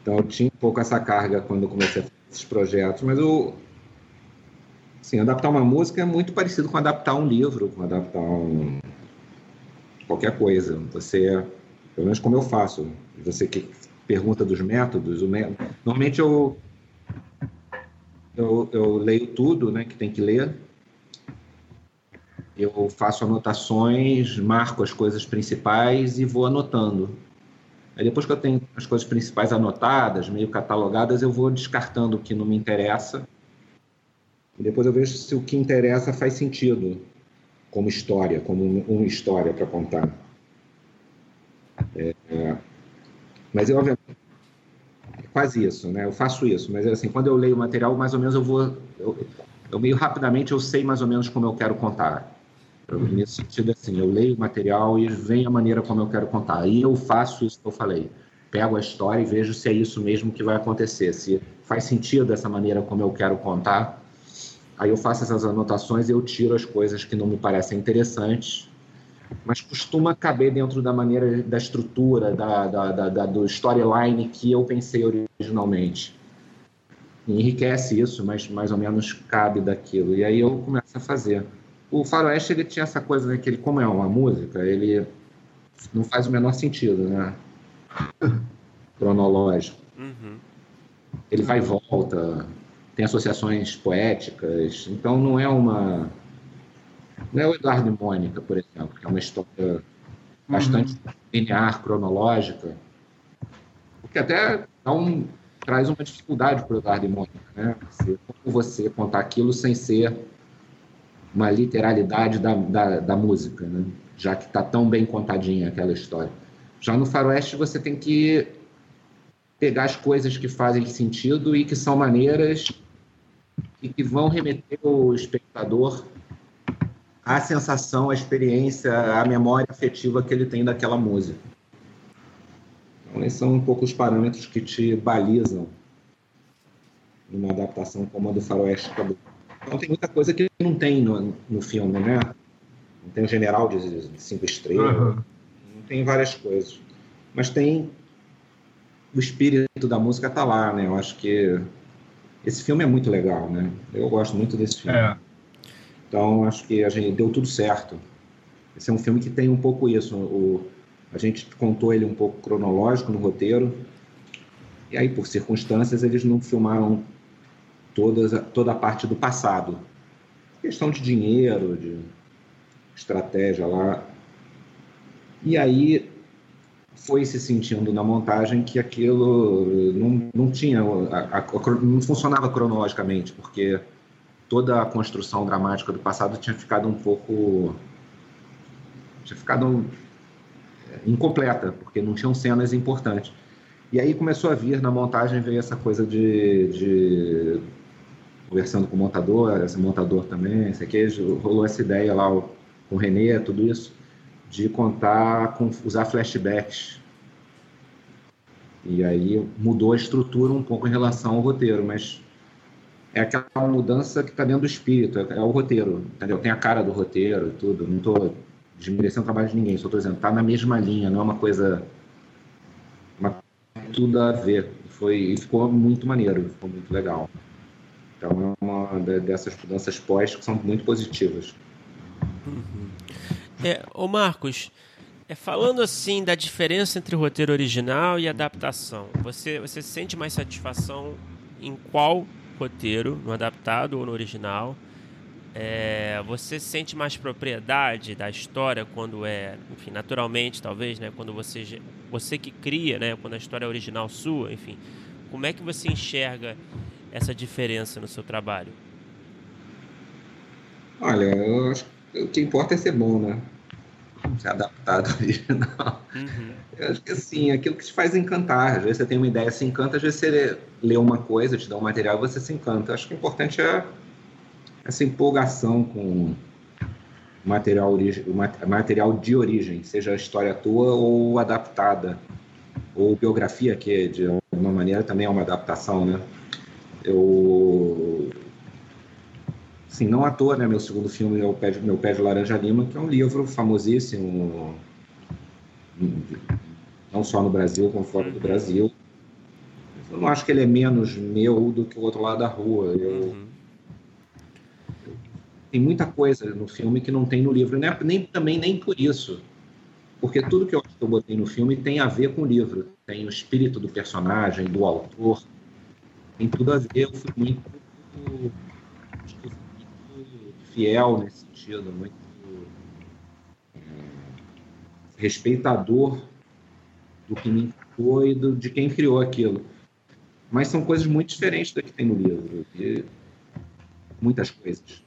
então eu tinha um pouco essa carga quando eu comecei a fazer esses projetos, mas eu, assim, adaptar uma música é muito parecido com adaptar um livro, com adaptar um, qualquer coisa. Você, pelo menos como eu faço, você que pergunta dos métodos, método, normalmente eu, eu, eu leio tudo, né, que tem que ler, eu faço anotações, marco as coisas principais e vou anotando. Aí depois que eu tenho as coisas principais anotadas, meio catalogadas, eu vou descartando o que não me interessa. E depois eu vejo se o que interessa faz sentido como história, como uma história para contar. É, é, mas eu, obviamente, quase isso, né? Eu faço isso, mas assim, quando eu leio o material, mais ou menos eu vou, eu, eu meio rapidamente eu sei mais ou menos como eu quero contar. Nesse sentido, assim, eu leio o material e vem a maneira como eu quero contar. Aí eu faço isso que eu falei. Pego a história e vejo se é isso mesmo que vai acontecer. Se faz sentido dessa maneira como eu quero contar. Aí eu faço essas anotações e eu tiro as coisas que não me parecem interessantes, mas costuma caber dentro da maneira, da estrutura, da, da, da, da do storyline que eu pensei originalmente. Enriquece isso, mas mais ou menos cabe daquilo. E aí eu começo a fazer o faroeste ele tinha essa coisa né, que ele como é uma música ele não faz o menor sentido né cronológico uhum. ele vai e volta tem associações poéticas então não é uma não é o Eduardo e Mônica por exemplo que é uma história bastante uhum. linear cronológica o que até dá um, traz uma dificuldade para o Eduardo e Mônica né como você contar aquilo sem ser uma literalidade da, da, da música, né? já que está tão bem contadinha aquela história. Já no faroeste você tem que pegar as coisas que fazem sentido e que são maneiras e que vão remeter o espectador à sensação, à experiência, à memória afetiva que ele tem daquela música. Então, esses são um pouco os parâmetros que te balizam numa adaptação como a do Faroeste Caboclo. Então tem muita coisa que não tem no, no filme, né? Não tem o general de, de cinco estrelas, uhum. não tem várias coisas. Mas tem o espírito da música tá lá, né? Eu acho que esse filme é muito legal, né? Eu gosto muito desse filme. É. Então acho que a gente deu tudo certo. Esse é um filme que tem um pouco isso. O, a gente contou ele um pouco cronológico no roteiro. E aí, por circunstâncias, eles não filmaram todas, toda a parte do passado. Questão de dinheiro, de estratégia lá. E aí foi se sentindo na montagem que aquilo não, não tinha, a, a, não funcionava cronologicamente, porque toda a construção dramática do passado tinha ficado um pouco. tinha ficado é, incompleta, porque não tinham cenas importantes. E aí começou a vir na montagem veio essa coisa de, de conversando com o montador, esse montador também, esse aqui, rolou essa ideia lá com o Renê, tudo isso, de contar, com, usar flashbacks. E aí mudou a estrutura um pouco em relação ao roteiro, mas é aquela mudança que está dentro do espírito, é, é, o roteiro, entendeu? Tem a cara do roteiro e tudo, não estou desmerecendo o trabalho de ninguém, só estou dizendo, está na mesma linha, não é uma coisa... Uma, tudo a ver. Foi, e ficou muito maneiro, ficou muito legal. Então é uma dessas mudanças pós que são muito positivas. Uhum. É, ô Marcos, é, falando assim da diferença entre o roteiro original e adaptação, você, você sente mais satisfação em qual roteiro, no adaptado ou no original? É, você sente mais propriedade da história quando é, enfim, naturalmente talvez, né, quando você você que cria, né, quando a história é original sua, enfim, como é que você enxerga essa diferença no seu trabalho? Olha, eu acho que o que importa é ser bom, né? Ser adaptado ao original. Uhum. Eu acho que assim, aquilo que te faz encantar. Às vezes você tem uma ideia, se encanta, às vezes você lê uma coisa, te dá um material e você se encanta. Eu acho que o importante é essa empolgação com material, material de origem, seja a história tua ou adaptada, ou biografia, que de alguma maneira também é uma adaptação, né? Eu Sim, não à toa, né? Meu segundo filme é o Pé de, Meu Pé de Laranja Lima, que é um livro famosíssimo, não só no Brasil, como fora do Brasil. Eu não acho que ele é menos meu do que o outro lado da rua. Eu. Tem muita coisa no filme que não tem no livro, né? nem, também nem por isso. Porque tudo que eu, que eu botei no filme tem a ver com o livro. Tem o espírito do personagem, do autor. Tem tudo a ver. Eu fui muito fiel nesse sentido, muito é, respeitador do que me criou e do, de quem criou aquilo. Mas são coisas muito diferentes da que tem no livro. Muitas coisas.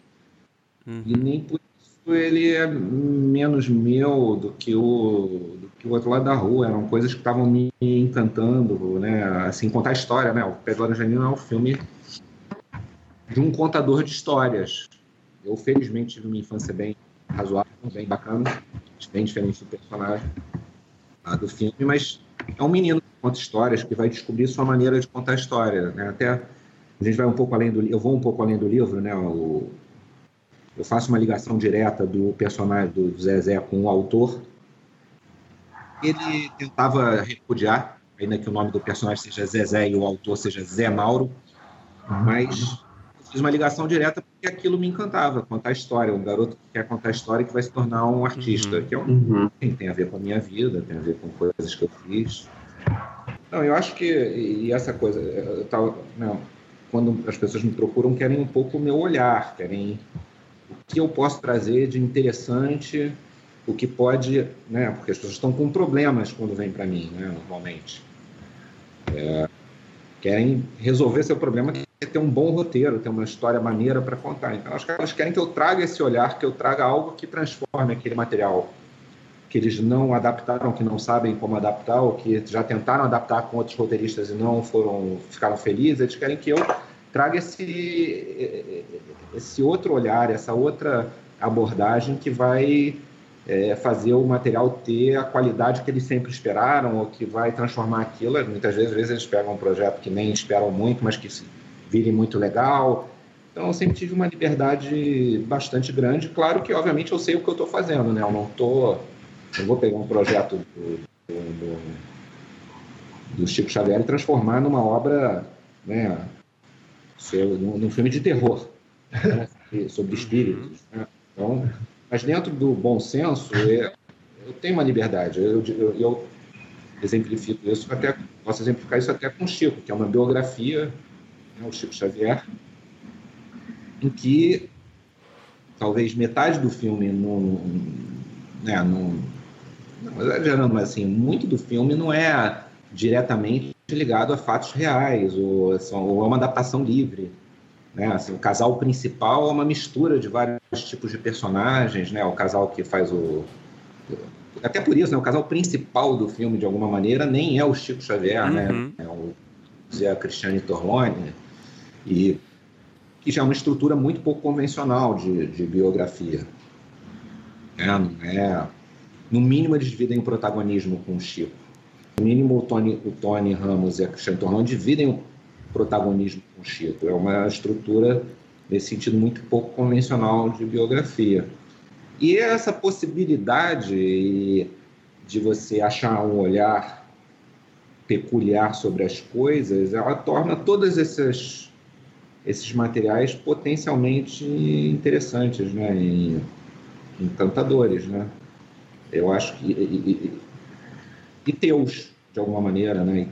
Uhum. E nem por isso ele é menos meu do que o do que o outro lado da rua. Eram coisas que estavam me encantando, né? Assim, contar a história, né? O Pedro Laranjanino é um filme de um contador de histórias. Eu, felizmente, tive uma infância bem razoável, bem bacana, bem diferente do personagem ah, do filme, mas é um menino que conta histórias, que vai descobrir sua maneira de contar história. Né? Até a gente vai um pouco além do eu vou um pouco além do livro, né? O, eu faço uma ligação direta do personagem do Zezé com o autor. Ele tentava repudiar, ainda que o nome do personagem seja Zezé e o autor seja Zé Mauro, mas fiz uma ligação direta porque aquilo me encantava, contar história. Um garoto que quer contar história que vai se tornar um artista, uhum. que é um, uhum. tem a ver com a minha vida, tem a ver com coisas que eu fiz. Não, eu acho que e essa coisa, eu tava, não, quando as pessoas me procuram, querem um pouco o meu olhar, querem o que eu posso trazer de interessante, o que pode, né? Porque as pessoas estão com problemas quando vêm para mim, né? Normalmente. É, querem resolver seu problema, que ter um bom roteiro, ter uma história maneira para contar. Então, acho que elas querem que eu traga esse olhar, que eu traga algo que transforme aquele material que eles não adaptaram, que não sabem como adaptar, ou que já tentaram adaptar com outros roteiristas e não foram ficaram felizes. Eles querem que eu traga esse esse outro olhar, essa outra abordagem que vai é, fazer o material ter a qualidade que eles sempre esperaram ou que vai transformar aquilo. Muitas vezes, vezes eles pegam um projeto que nem esperam muito, mas que vire muito legal. Então, eu sempre tive uma liberdade bastante grande. Claro que, obviamente, eu sei o que eu estou fazendo, né? Eu não tô, eu vou pegar um projeto do, do, do, Chico Xavier e transformar numa obra, né? num filme de terror, né? sobre espíritos. Né? Então, mas dentro do bom senso, é, eu tenho uma liberdade. Eu, eu, eu, exemplifico isso até, posso exemplificar isso até com o Chico, que é uma biografia, né, o Chico Xavier, em que talvez metade do filme não, né, não, não exagerando, mas assim, muito do filme não é diretamente ligado a fatos reais ou, ou é uma adaptação livre. Né? Assim, o casal principal é uma mistura de vários tipos de personagens, né? O casal que faz o até por isso, né? O casal principal do filme, de alguma maneira, nem é o Chico Xavier, né? uhum. né? É o Zé Cristiane Torlone e que já é uma estrutura muito pouco convencional de, de biografia. É, é, no mínimo eles dividem o protagonismo com o Chico. No mínimo o Tony, o Tony Ramos e a Cristiane Torlone dividem o protagonismo com o Chico. É uma estrutura, nesse sentido, muito pouco convencional de biografia. E essa possibilidade de você achar um olhar peculiar sobre as coisas, ela torna todos esses, esses materiais potencialmente interessantes, né? E encantadores, né? Eu acho que... E, e, e teus, de alguma maneira, né?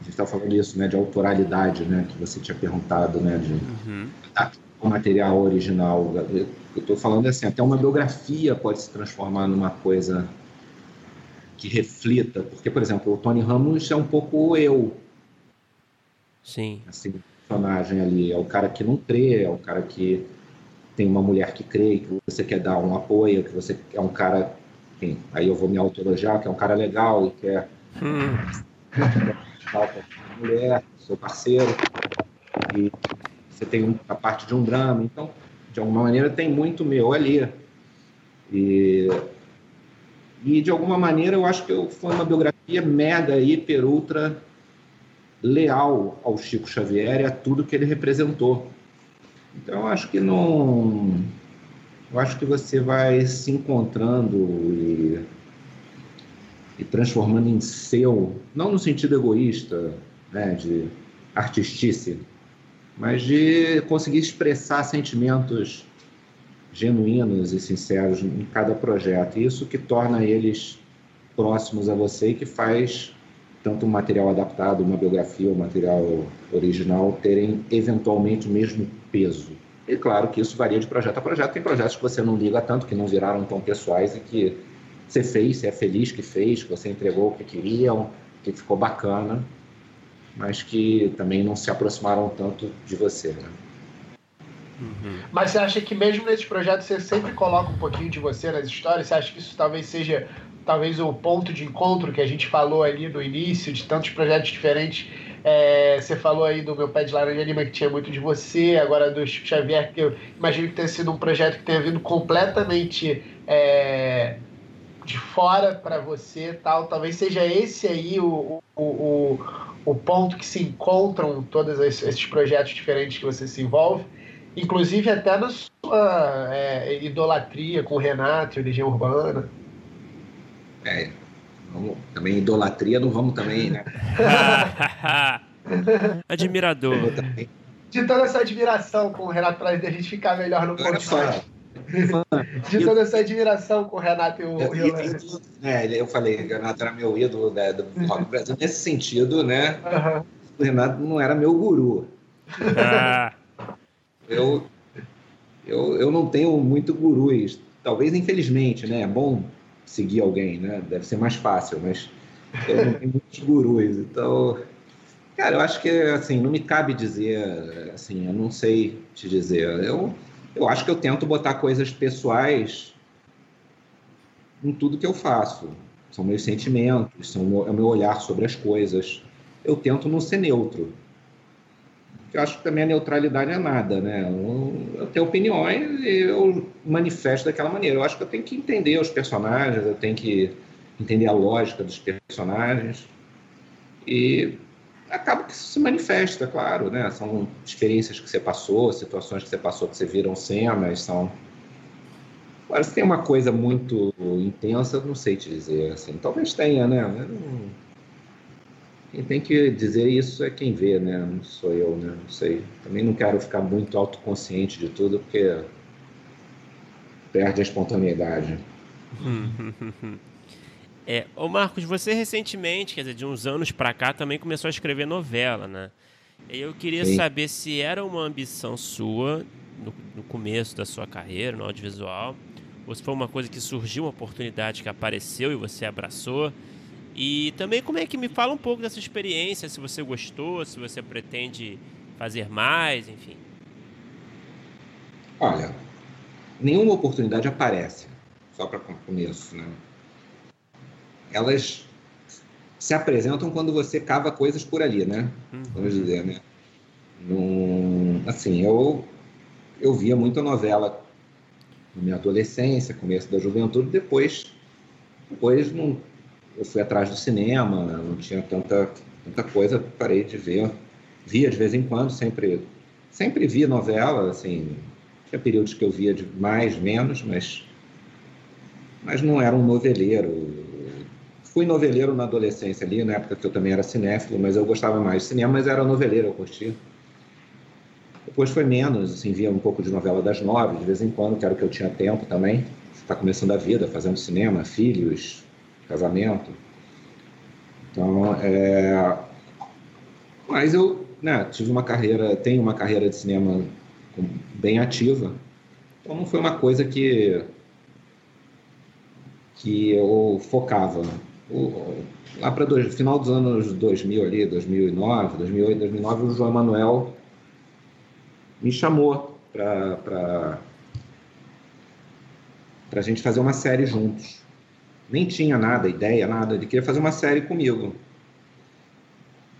a gente está falando isso, né, de autoralidade, né, que você tinha perguntado, né, de uhum. o material original. Eu estou falando assim, até uma biografia pode se transformar numa coisa que reflita, porque, por exemplo, o Tony Ramos é um pouco eu. Sim. Assim, personagem ali. É o cara que não crê, é o cara que tem uma mulher que crê, que você quer dar um apoio, que você é um cara, enfim, aí eu vou me autoelogiar, que é um cara legal e quer hum. mulher, seu parceiro, e você tem a parte de um drama, então, de alguma maneira, tem muito meu ali. E, e de alguma maneira, eu acho que foi uma biografia mega, hiper, ultra leal ao Chico Xavier e a tudo que ele representou. Então, acho que não. Eu acho que você vai se encontrando e, e transformando em seu, não no sentido egoísta, né, de artistice, mas de conseguir expressar sentimentos genuínos e sinceros em cada projeto. Isso que torna eles próximos a você e que faz tanto um material adaptado, uma biografia, ou um material original terem eventualmente o mesmo peso. E claro que isso varia de projeto a projeto. Tem projetos que você não liga tanto, que não viraram tão pessoais e que você fez, você é feliz que fez, que você entregou o que queriam, que ficou bacana, mas que também não se aproximaram tanto de você. Né? Uhum. Mas você acha que mesmo nesses projetos você sempre coloca um pouquinho de você nas histórias? Você acha que isso talvez seja talvez o ponto de encontro que a gente falou ali no início, de tantos projetos diferentes é, você falou aí do meu pé de laranja lima que tinha muito de você, agora do Chico Xavier, que eu imagino que tenha sido um projeto que tenha vindo completamente é, de fora para você tal. Talvez seja esse aí o, o, o, o ponto que se encontram todos esses projetos diferentes que você se envolve. Inclusive até na sua é, idolatria com o Renato e Legião Urbana. É, Vamos, também idolatria, não vamos também, né? Admirador. De toda essa admiração com o Renato para a gente ficar melhor no podcast. De toda essa admiração com o Renato e o, eu, eu, é, eu falei, o Renato era meu ídolo né, do rock Brasil. Nesse sentido, né? Uhum. O Renato não era meu guru. Ah. Eu, eu, eu não tenho muito gurus. Talvez, infelizmente, né? É bom seguir alguém, né? Deve ser mais fácil, mas eu não tenho muitos gurus, então... Cara, eu acho que, assim, não me cabe dizer, assim, eu não sei te dizer. Eu, eu acho que eu tento botar coisas pessoais em tudo que eu faço. São meus sentimentos, são é o meu olhar sobre as coisas. Eu tento não ser neutro. Eu acho que também a neutralidade é nada, né? Eu, eu tenho opiniões e eu manifesto daquela maneira. Eu acho que eu tenho que entender os personagens, eu tenho que entender a lógica dos personagens. E acaba que se manifesta, claro, né? São experiências que você passou, situações que você passou que você viram cenas, são... Agora, se tem uma coisa muito intensa, não sei te dizer, assim. Talvez tenha, né? Não... Quem tem que dizer isso é quem vê, né? Não sou eu, né? Não sei. Também não quero ficar muito autoconsciente de tudo, porque perde a espontaneidade. É, ô Marcos, você recentemente, quer dizer, de uns anos para cá, também começou a escrever novela, né? Eu queria Sim. saber se era uma ambição sua no, no, começo da sua carreira no audiovisual, ou se foi uma coisa que surgiu, uma oportunidade que apareceu e você abraçou. E também como é que me fala um pouco dessa experiência, se você gostou, se você pretende fazer mais, enfim. Olha, nenhuma oportunidade aparece, só para começo, né? Elas se apresentam quando você cava coisas por ali, né? Uhum. Vamos dizer, né? Num, assim, eu eu via muita novela na minha adolescência, começo da juventude, depois depois não eu fui atrás do cinema, não tinha tanta tanta coisa, parei de ver. Via de vez em quando, sempre sempre via novela, assim, tinha períodos que eu via de mais, menos, mas, mas não era um noveleiro. Fui noveleiro na adolescência ali, na época que eu também era cinéfilo, mas eu gostava mais de cinema, mas era noveleiro, eu curtia. Depois foi menos, assim, via um pouco de novela das nove, de vez em quando, que era o que eu tinha tempo também. Está começando a vida, fazendo cinema, filhos, casamento. Então, é... Mas eu né, tive uma carreira, tenho uma carreira de cinema bem ativa. Então não foi uma coisa que que eu focava. O, lá para final dos anos 2000 ali, 2009, 2008, 2009, o João Manuel me chamou para a gente fazer uma série juntos. Nem tinha nada, ideia, nada. Ele queria fazer uma série comigo.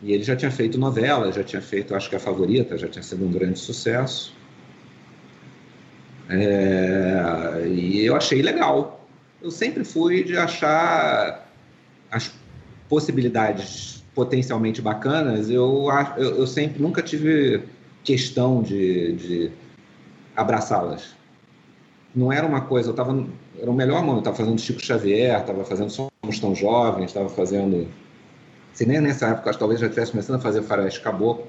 E ele já tinha feito novela, já tinha feito, acho que a favorita, já tinha sido um grande sucesso. É, e eu achei legal. Eu sempre fui de achar as possibilidades potencialmente bacanas. Eu, eu, eu sempre nunca tive questão de, de abraçá-las. Não era uma coisa, eu estava. Era o melhor momento, estava fazendo Chico Xavier, estava fazendo Somos Tão Jovens, estava fazendo. Se nem nessa época, talvez já estivesse começando a fazer Faroeste Caboclo.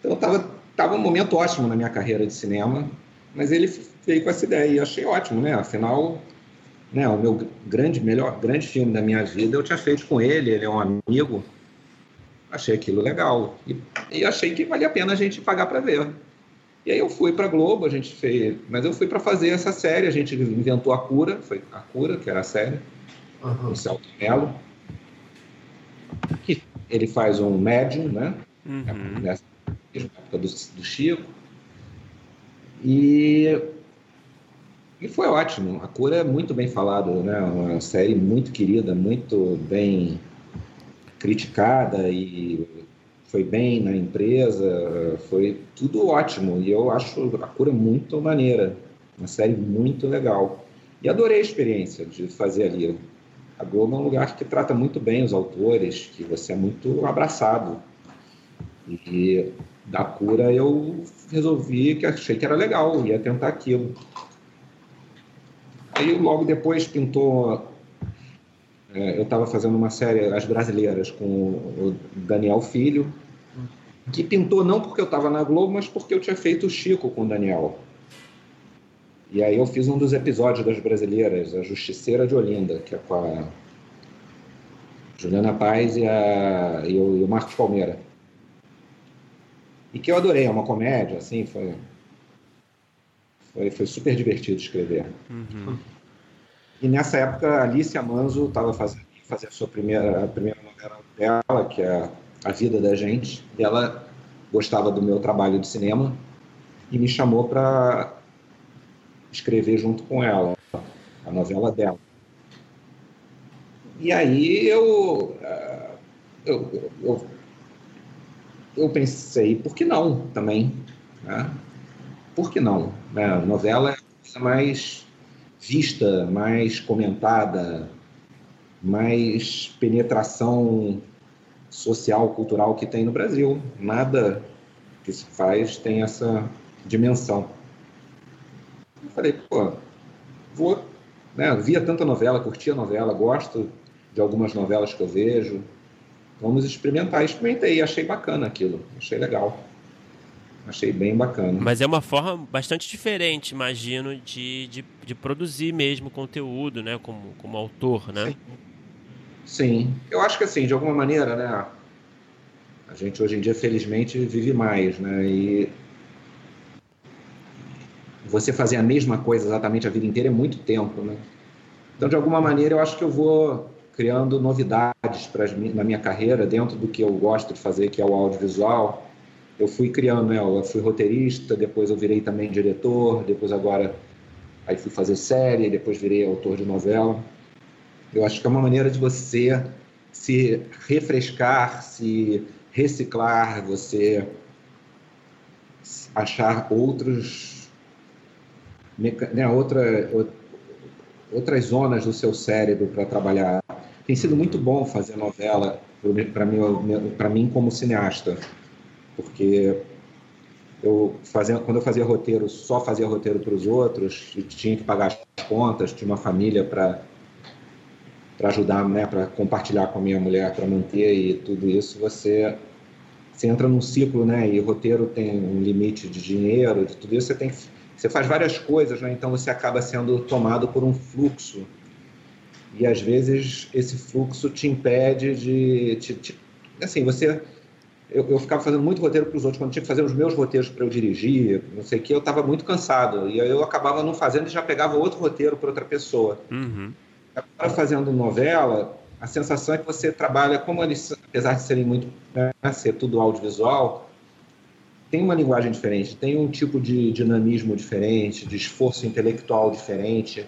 Então estava tava um momento ótimo na minha carreira de cinema, mas ele veio com essa ideia e achei ótimo, né? Afinal, né, o meu grande, melhor, grande filme da minha vida eu tinha feito com ele, ele é um amigo. Achei aquilo legal e, e achei que valia a pena a gente pagar para ver. E aí eu fui para Globo, a gente fez, mas eu fui para fazer essa série, a gente inventou a cura, foi a cura que era a série, uhum. o Celto Melo, que ele faz um médium, né? Uhum. Nessa época do, do Chico. E, e foi ótimo. A cura é muito bem falada, né? Uma série muito querida, muito bem criticada e foi bem na empresa, foi tudo ótimo. E eu acho a cura muito maneira, uma série muito legal. E adorei a experiência de fazer ali. A Globo é um lugar que trata muito bem os autores, que você é muito abraçado. E da cura eu resolvi que achei que era legal, ia tentar aquilo. Aí logo depois pintou é, eu estava fazendo uma série, As Brasileiras, com o Daniel Filho, que pintou não porque eu estava na Globo, mas porque eu tinha feito o Chico com o Daniel. E aí eu fiz um dos episódios das Brasileiras, A Justiceira de Olinda, que é com a Juliana Paz e, a, e, o, e o Marcos Palmeira. E que eu adorei, é uma comédia, assim, foi, foi, foi super divertido escrever. Uhum. E nessa época, a Alicia Manzo estava fazendo, fazendo a sua primeira, a primeira novela dela, que é A Vida da Gente, e ela gostava do meu trabalho de cinema e me chamou para escrever junto com ela a novela dela. E aí eu, eh, eu, eu, eu pensei, por que não também? Né? Por que não? Né? A novela é a coisa mais vista, mais comentada, mais penetração social, cultural que tem no Brasil. Nada que se faz tem essa dimensão. Eu falei, pô, vou. Né, via tanta novela, curtia novela, gosto de algumas novelas que eu vejo. Vamos experimentar. Experimentei, achei bacana aquilo, achei legal. Achei bem bacana. Mas é uma forma bastante diferente, imagino, de, de, de produzir mesmo conteúdo, né? Como, como autor, né? Sim. Sim. Eu acho que assim, de alguma maneira, né? A gente hoje em dia, felizmente, vive mais, né? E você fazer a mesma coisa exatamente a vida inteira é muito tempo, né? Então, de alguma maneira, eu acho que eu vou criando novidades para na minha carreira dentro do que eu gosto de fazer, que é o audiovisual eu fui criando, né? Eu fui roteirista, depois eu virei também diretor, depois agora aí fui fazer série, depois virei autor de novela. Eu acho que é uma maneira de você se refrescar, se reciclar, você achar outros né, outra, outras zonas do seu cérebro para trabalhar. Tem sido muito bom fazer novela para mim, para mim como cineasta porque eu fazia, quando eu fazia roteiro, só fazia roteiro para os outros tinha que pagar as contas, tinha uma família para para ajudar, né, para compartilhar com a minha mulher, para manter e tudo isso, você você entra num ciclo, né, e roteiro tem um limite de dinheiro, de tudo isso você tem você faz várias coisas, né, então você acaba sendo tomado por um fluxo e às vezes esse fluxo te impede de, de, de assim, você eu, eu ficava fazendo muito roteiro para os outros. Quando tinha que fazer os meus roteiros para eu dirigir, não sei o que, eu estava muito cansado. E aí eu acabava não fazendo e já pegava outro roteiro para outra pessoa. Uhum. Agora, fazendo novela, a sensação é que você trabalha, como eles, apesar de serem muito, né, ser tudo audiovisual, tem uma linguagem diferente, tem um tipo de dinamismo diferente, de esforço intelectual diferente,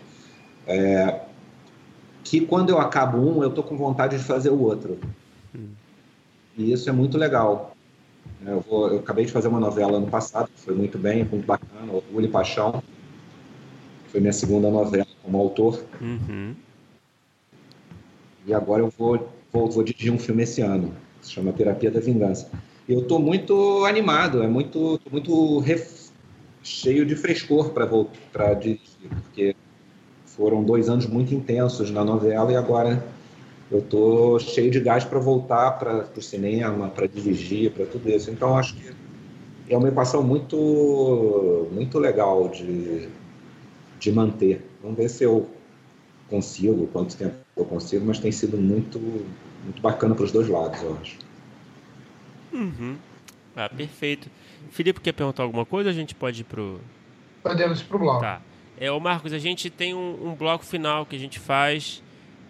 é, que quando eu acabo um, eu tô com vontade de fazer o outro. Hum. E isso é muito legal. Eu, vou, eu, acabei de fazer uma novela ano passado, que foi muito bem, muito bacana, Orgulho e Paixão. Foi minha segunda novela como autor. Uhum. E agora eu vou, vou, vou dirigir um filme esse ano, se chama Terapia da Vingança. E eu estou muito animado, é muito, muito ref... cheio de frescor para dirigir, porque foram dois anos muito intensos na novela e agora eu tô cheio de gás para voltar para o cinema, para dirigir, para tudo isso. Então acho que é uma equação muito muito legal de, de manter. Vamos ver se eu consigo, quanto tempo eu consigo, mas tem sido muito muito bacana para os dois lados, eu acho. Uhum. Ah, perfeito. Felipe, quer perguntar alguma coisa? A gente pode ir pro. Podemos ir pro bloco. Tá. É, o Marcos, a gente tem um, um bloco final que a gente faz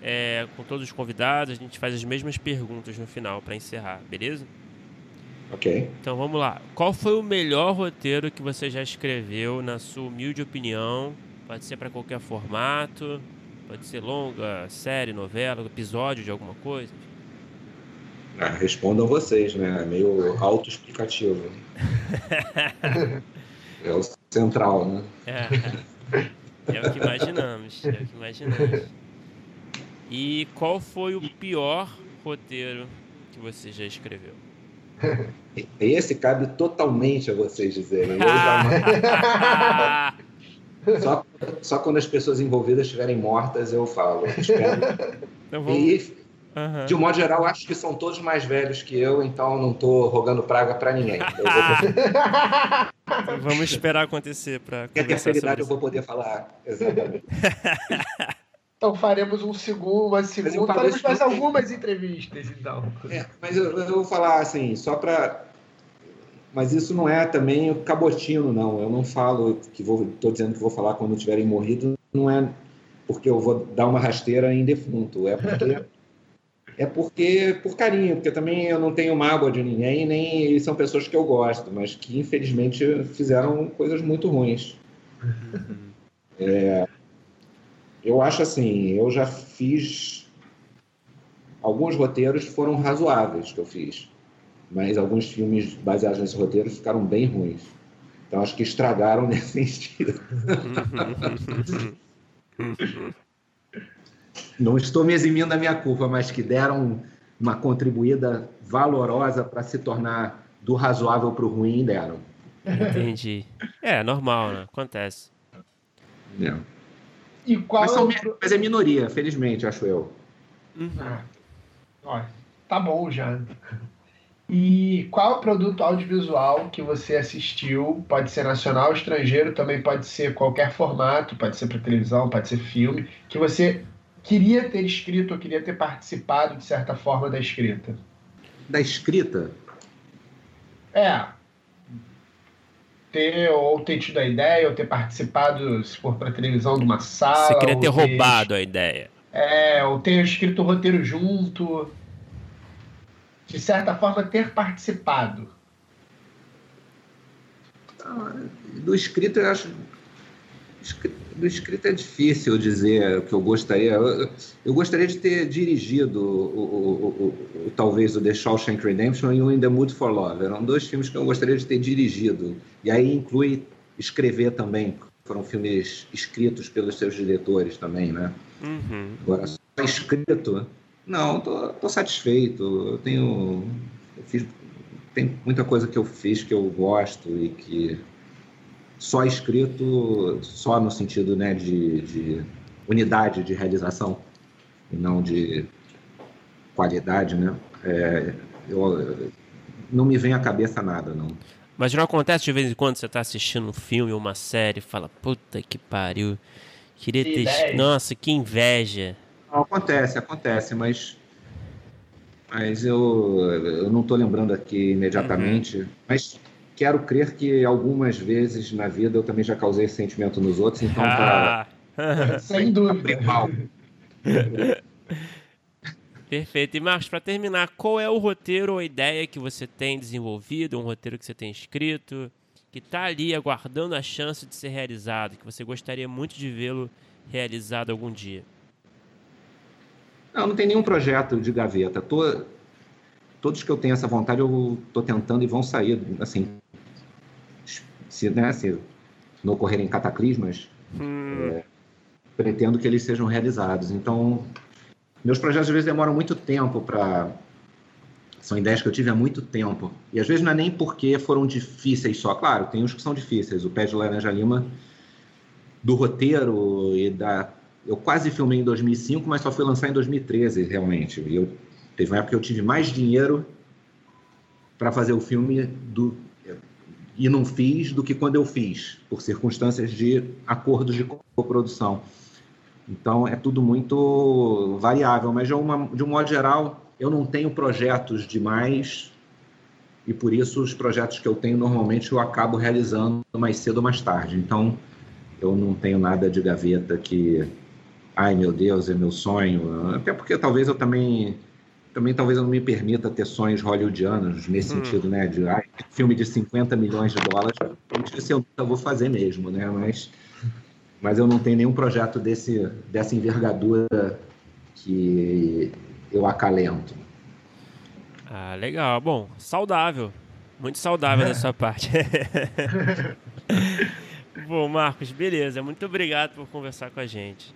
é, com todos os convidados, a gente faz as mesmas perguntas no final para encerrar, beleza? Ok. Então vamos lá. Qual foi o melhor roteiro que você já escreveu, na sua humilde opinião? Pode ser para qualquer formato, pode ser longa, série, novela, episódio de alguma coisa. Ah, respondam vocês, né? É meio autoexplicativo. é o central, né? É. É o que imaginamos. É o que imaginamos. E qual foi o pior roteiro que você já escreveu? Esse cabe totalmente a vocês dizerem. Eu jamais... só, só quando as pessoas envolvidas estiverem mortas eu falo. Então vamos... E Uhum. De um modo geral, acho que são todos mais velhos que eu, então não estou rogando praga para ninguém. Vou... Vamos esperar acontecer para. Porque a terceira idade eu vou poder falar. Exatamente. Então faremos um segundo, uma segunda, faremos mais algumas entrevistas, então. É, mas eu, eu, vou falar assim, só para. Mas isso não é também o cabotino, não. Eu não falo que vou. Estou dizendo que vou falar quando tiverem morrido, não é porque eu vou dar uma rasteira em defunto, é porque é porque por carinho, porque também eu não tenho mágoa de ninguém, nem são pessoas que eu gosto, mas que infelizmente fizeram coisas muito ruins. É, eu acho assim, eu já fiz alguns roteiros foram razoáveis que eu fiz, mas alguns filmes baseados nesses roteiros ficaram bem ruins. Então acho que estragaram nesse sentido. não estou me eximindo da minha culpa, mas que deram uma contribuída valorosa para se tornar do razoável para o ruim, deram. Entendi. É, normal, né? Acontece. É. E qual mas, são, é mas é minoria, felizmente, acho eu. Uhum. Ah, tá bom já. E qual o produto audiovisual que você assistiu? Pode ser nacional, estrangeiro, também pode ser qualquer formato, pode ser para televisão, pode ser filme, que você queria ter escrito ou queria ter participado, de certa forma, da escrita? Da escrita? É. Ter, ou ter tido a ideia, ou ter participado, se for para televisão, de uma sala. Você queria ter, ter roubado a ideia. É, ou ter escrito o roteiro junto. De certa forma, ter participado. Ah, do escrito, eu acho do escrito é difícil dizer o que eu gostaria. Eu, eu gostaria de ter dirigido o, o, o, talvez o The Shawshank Redemption e o In the Mood for Love. Eram dois filmes que eu gostaria de ter dirigido. E aí inclui escrever também. Foram filmes escritos pelos seus diretores também, né? Uhum. Agora, só escrito, não, tô, tô satisfeito. Eu tenho, eu fiz, tem muita coisa que eu fiz que eu gosto e que só escrito, só no sentido né, de, de unidade de realização e não de qualidade, né? É, eu, não me vem à cabeça nada, não. Mas não acontece de vez em quando você está assistindo um filme ou uma série e fala, puta que pariu, queria que ter... Nossa, que inveja. Não, acontece, acontece, mas... Mas eu, eu não estou lembrando aqui imediatamente. Uhum. Mas quero crer que algumas vezes na vida eu também já causei sentimento nos outros, então ah. Sem dúvida. Perfeito. E Marcos, para terminar, qual é o roteiro ou ideia que você tem desenvolvido, um roteiro que você tem escrito, que está ali aguardando a chance de ser realizado, que você gostaria muito de vê-lo realizado algum dia? Não, não tem nenhum projeto de gaveta. Tô, todos que eu tenho essa vontade, eu estou tentando e vão sair, assim, se, né, se não ocorrerem cataclismas, hum. é, pretendo que eles sejam realizados. Então, meus projetos às vezes demoram muito tempo para são ideias que eu tive há muito tempo. E às vezes não é nem porque foram difíceis só. Claro, tem uns que são difíceis. O Pé de Laranja Lima, do roteiro e da. Eu quase filmei em 2005, mas só fui lançar em 2013, realmente. E eu... teve uma época que eu tive mais dinheiro para fazer o filme do e não fiz do que quando eu fiz, por circunstâncias de acordos de coprodução. Então é tudo muito variável, mas de, uma, de um modo geral, eu não tenho projetos demais e por isso os projetos que eu tenho normalmente eu acabo realizando mais cedo ou mais tarde. Então eu não tenho nada de gaveta que, ai meu Deus, é meu sonho. Até porque talvez eu também também talvez eu não me permita ter sonhos hollywoodianos nesse hum. sentido, né? De ai, filme de 50 milhões de dólares, isso eu nunca vou fazer mesmo, né? Mas, mas eu não tenho nenhum projeto desse, dessa envergadura que eu acalento. Ah, legal. Bom, saudável. Muito saudável da sua parte. Bom, Marcos, beleza. Muito obrigado por conversar com a gente.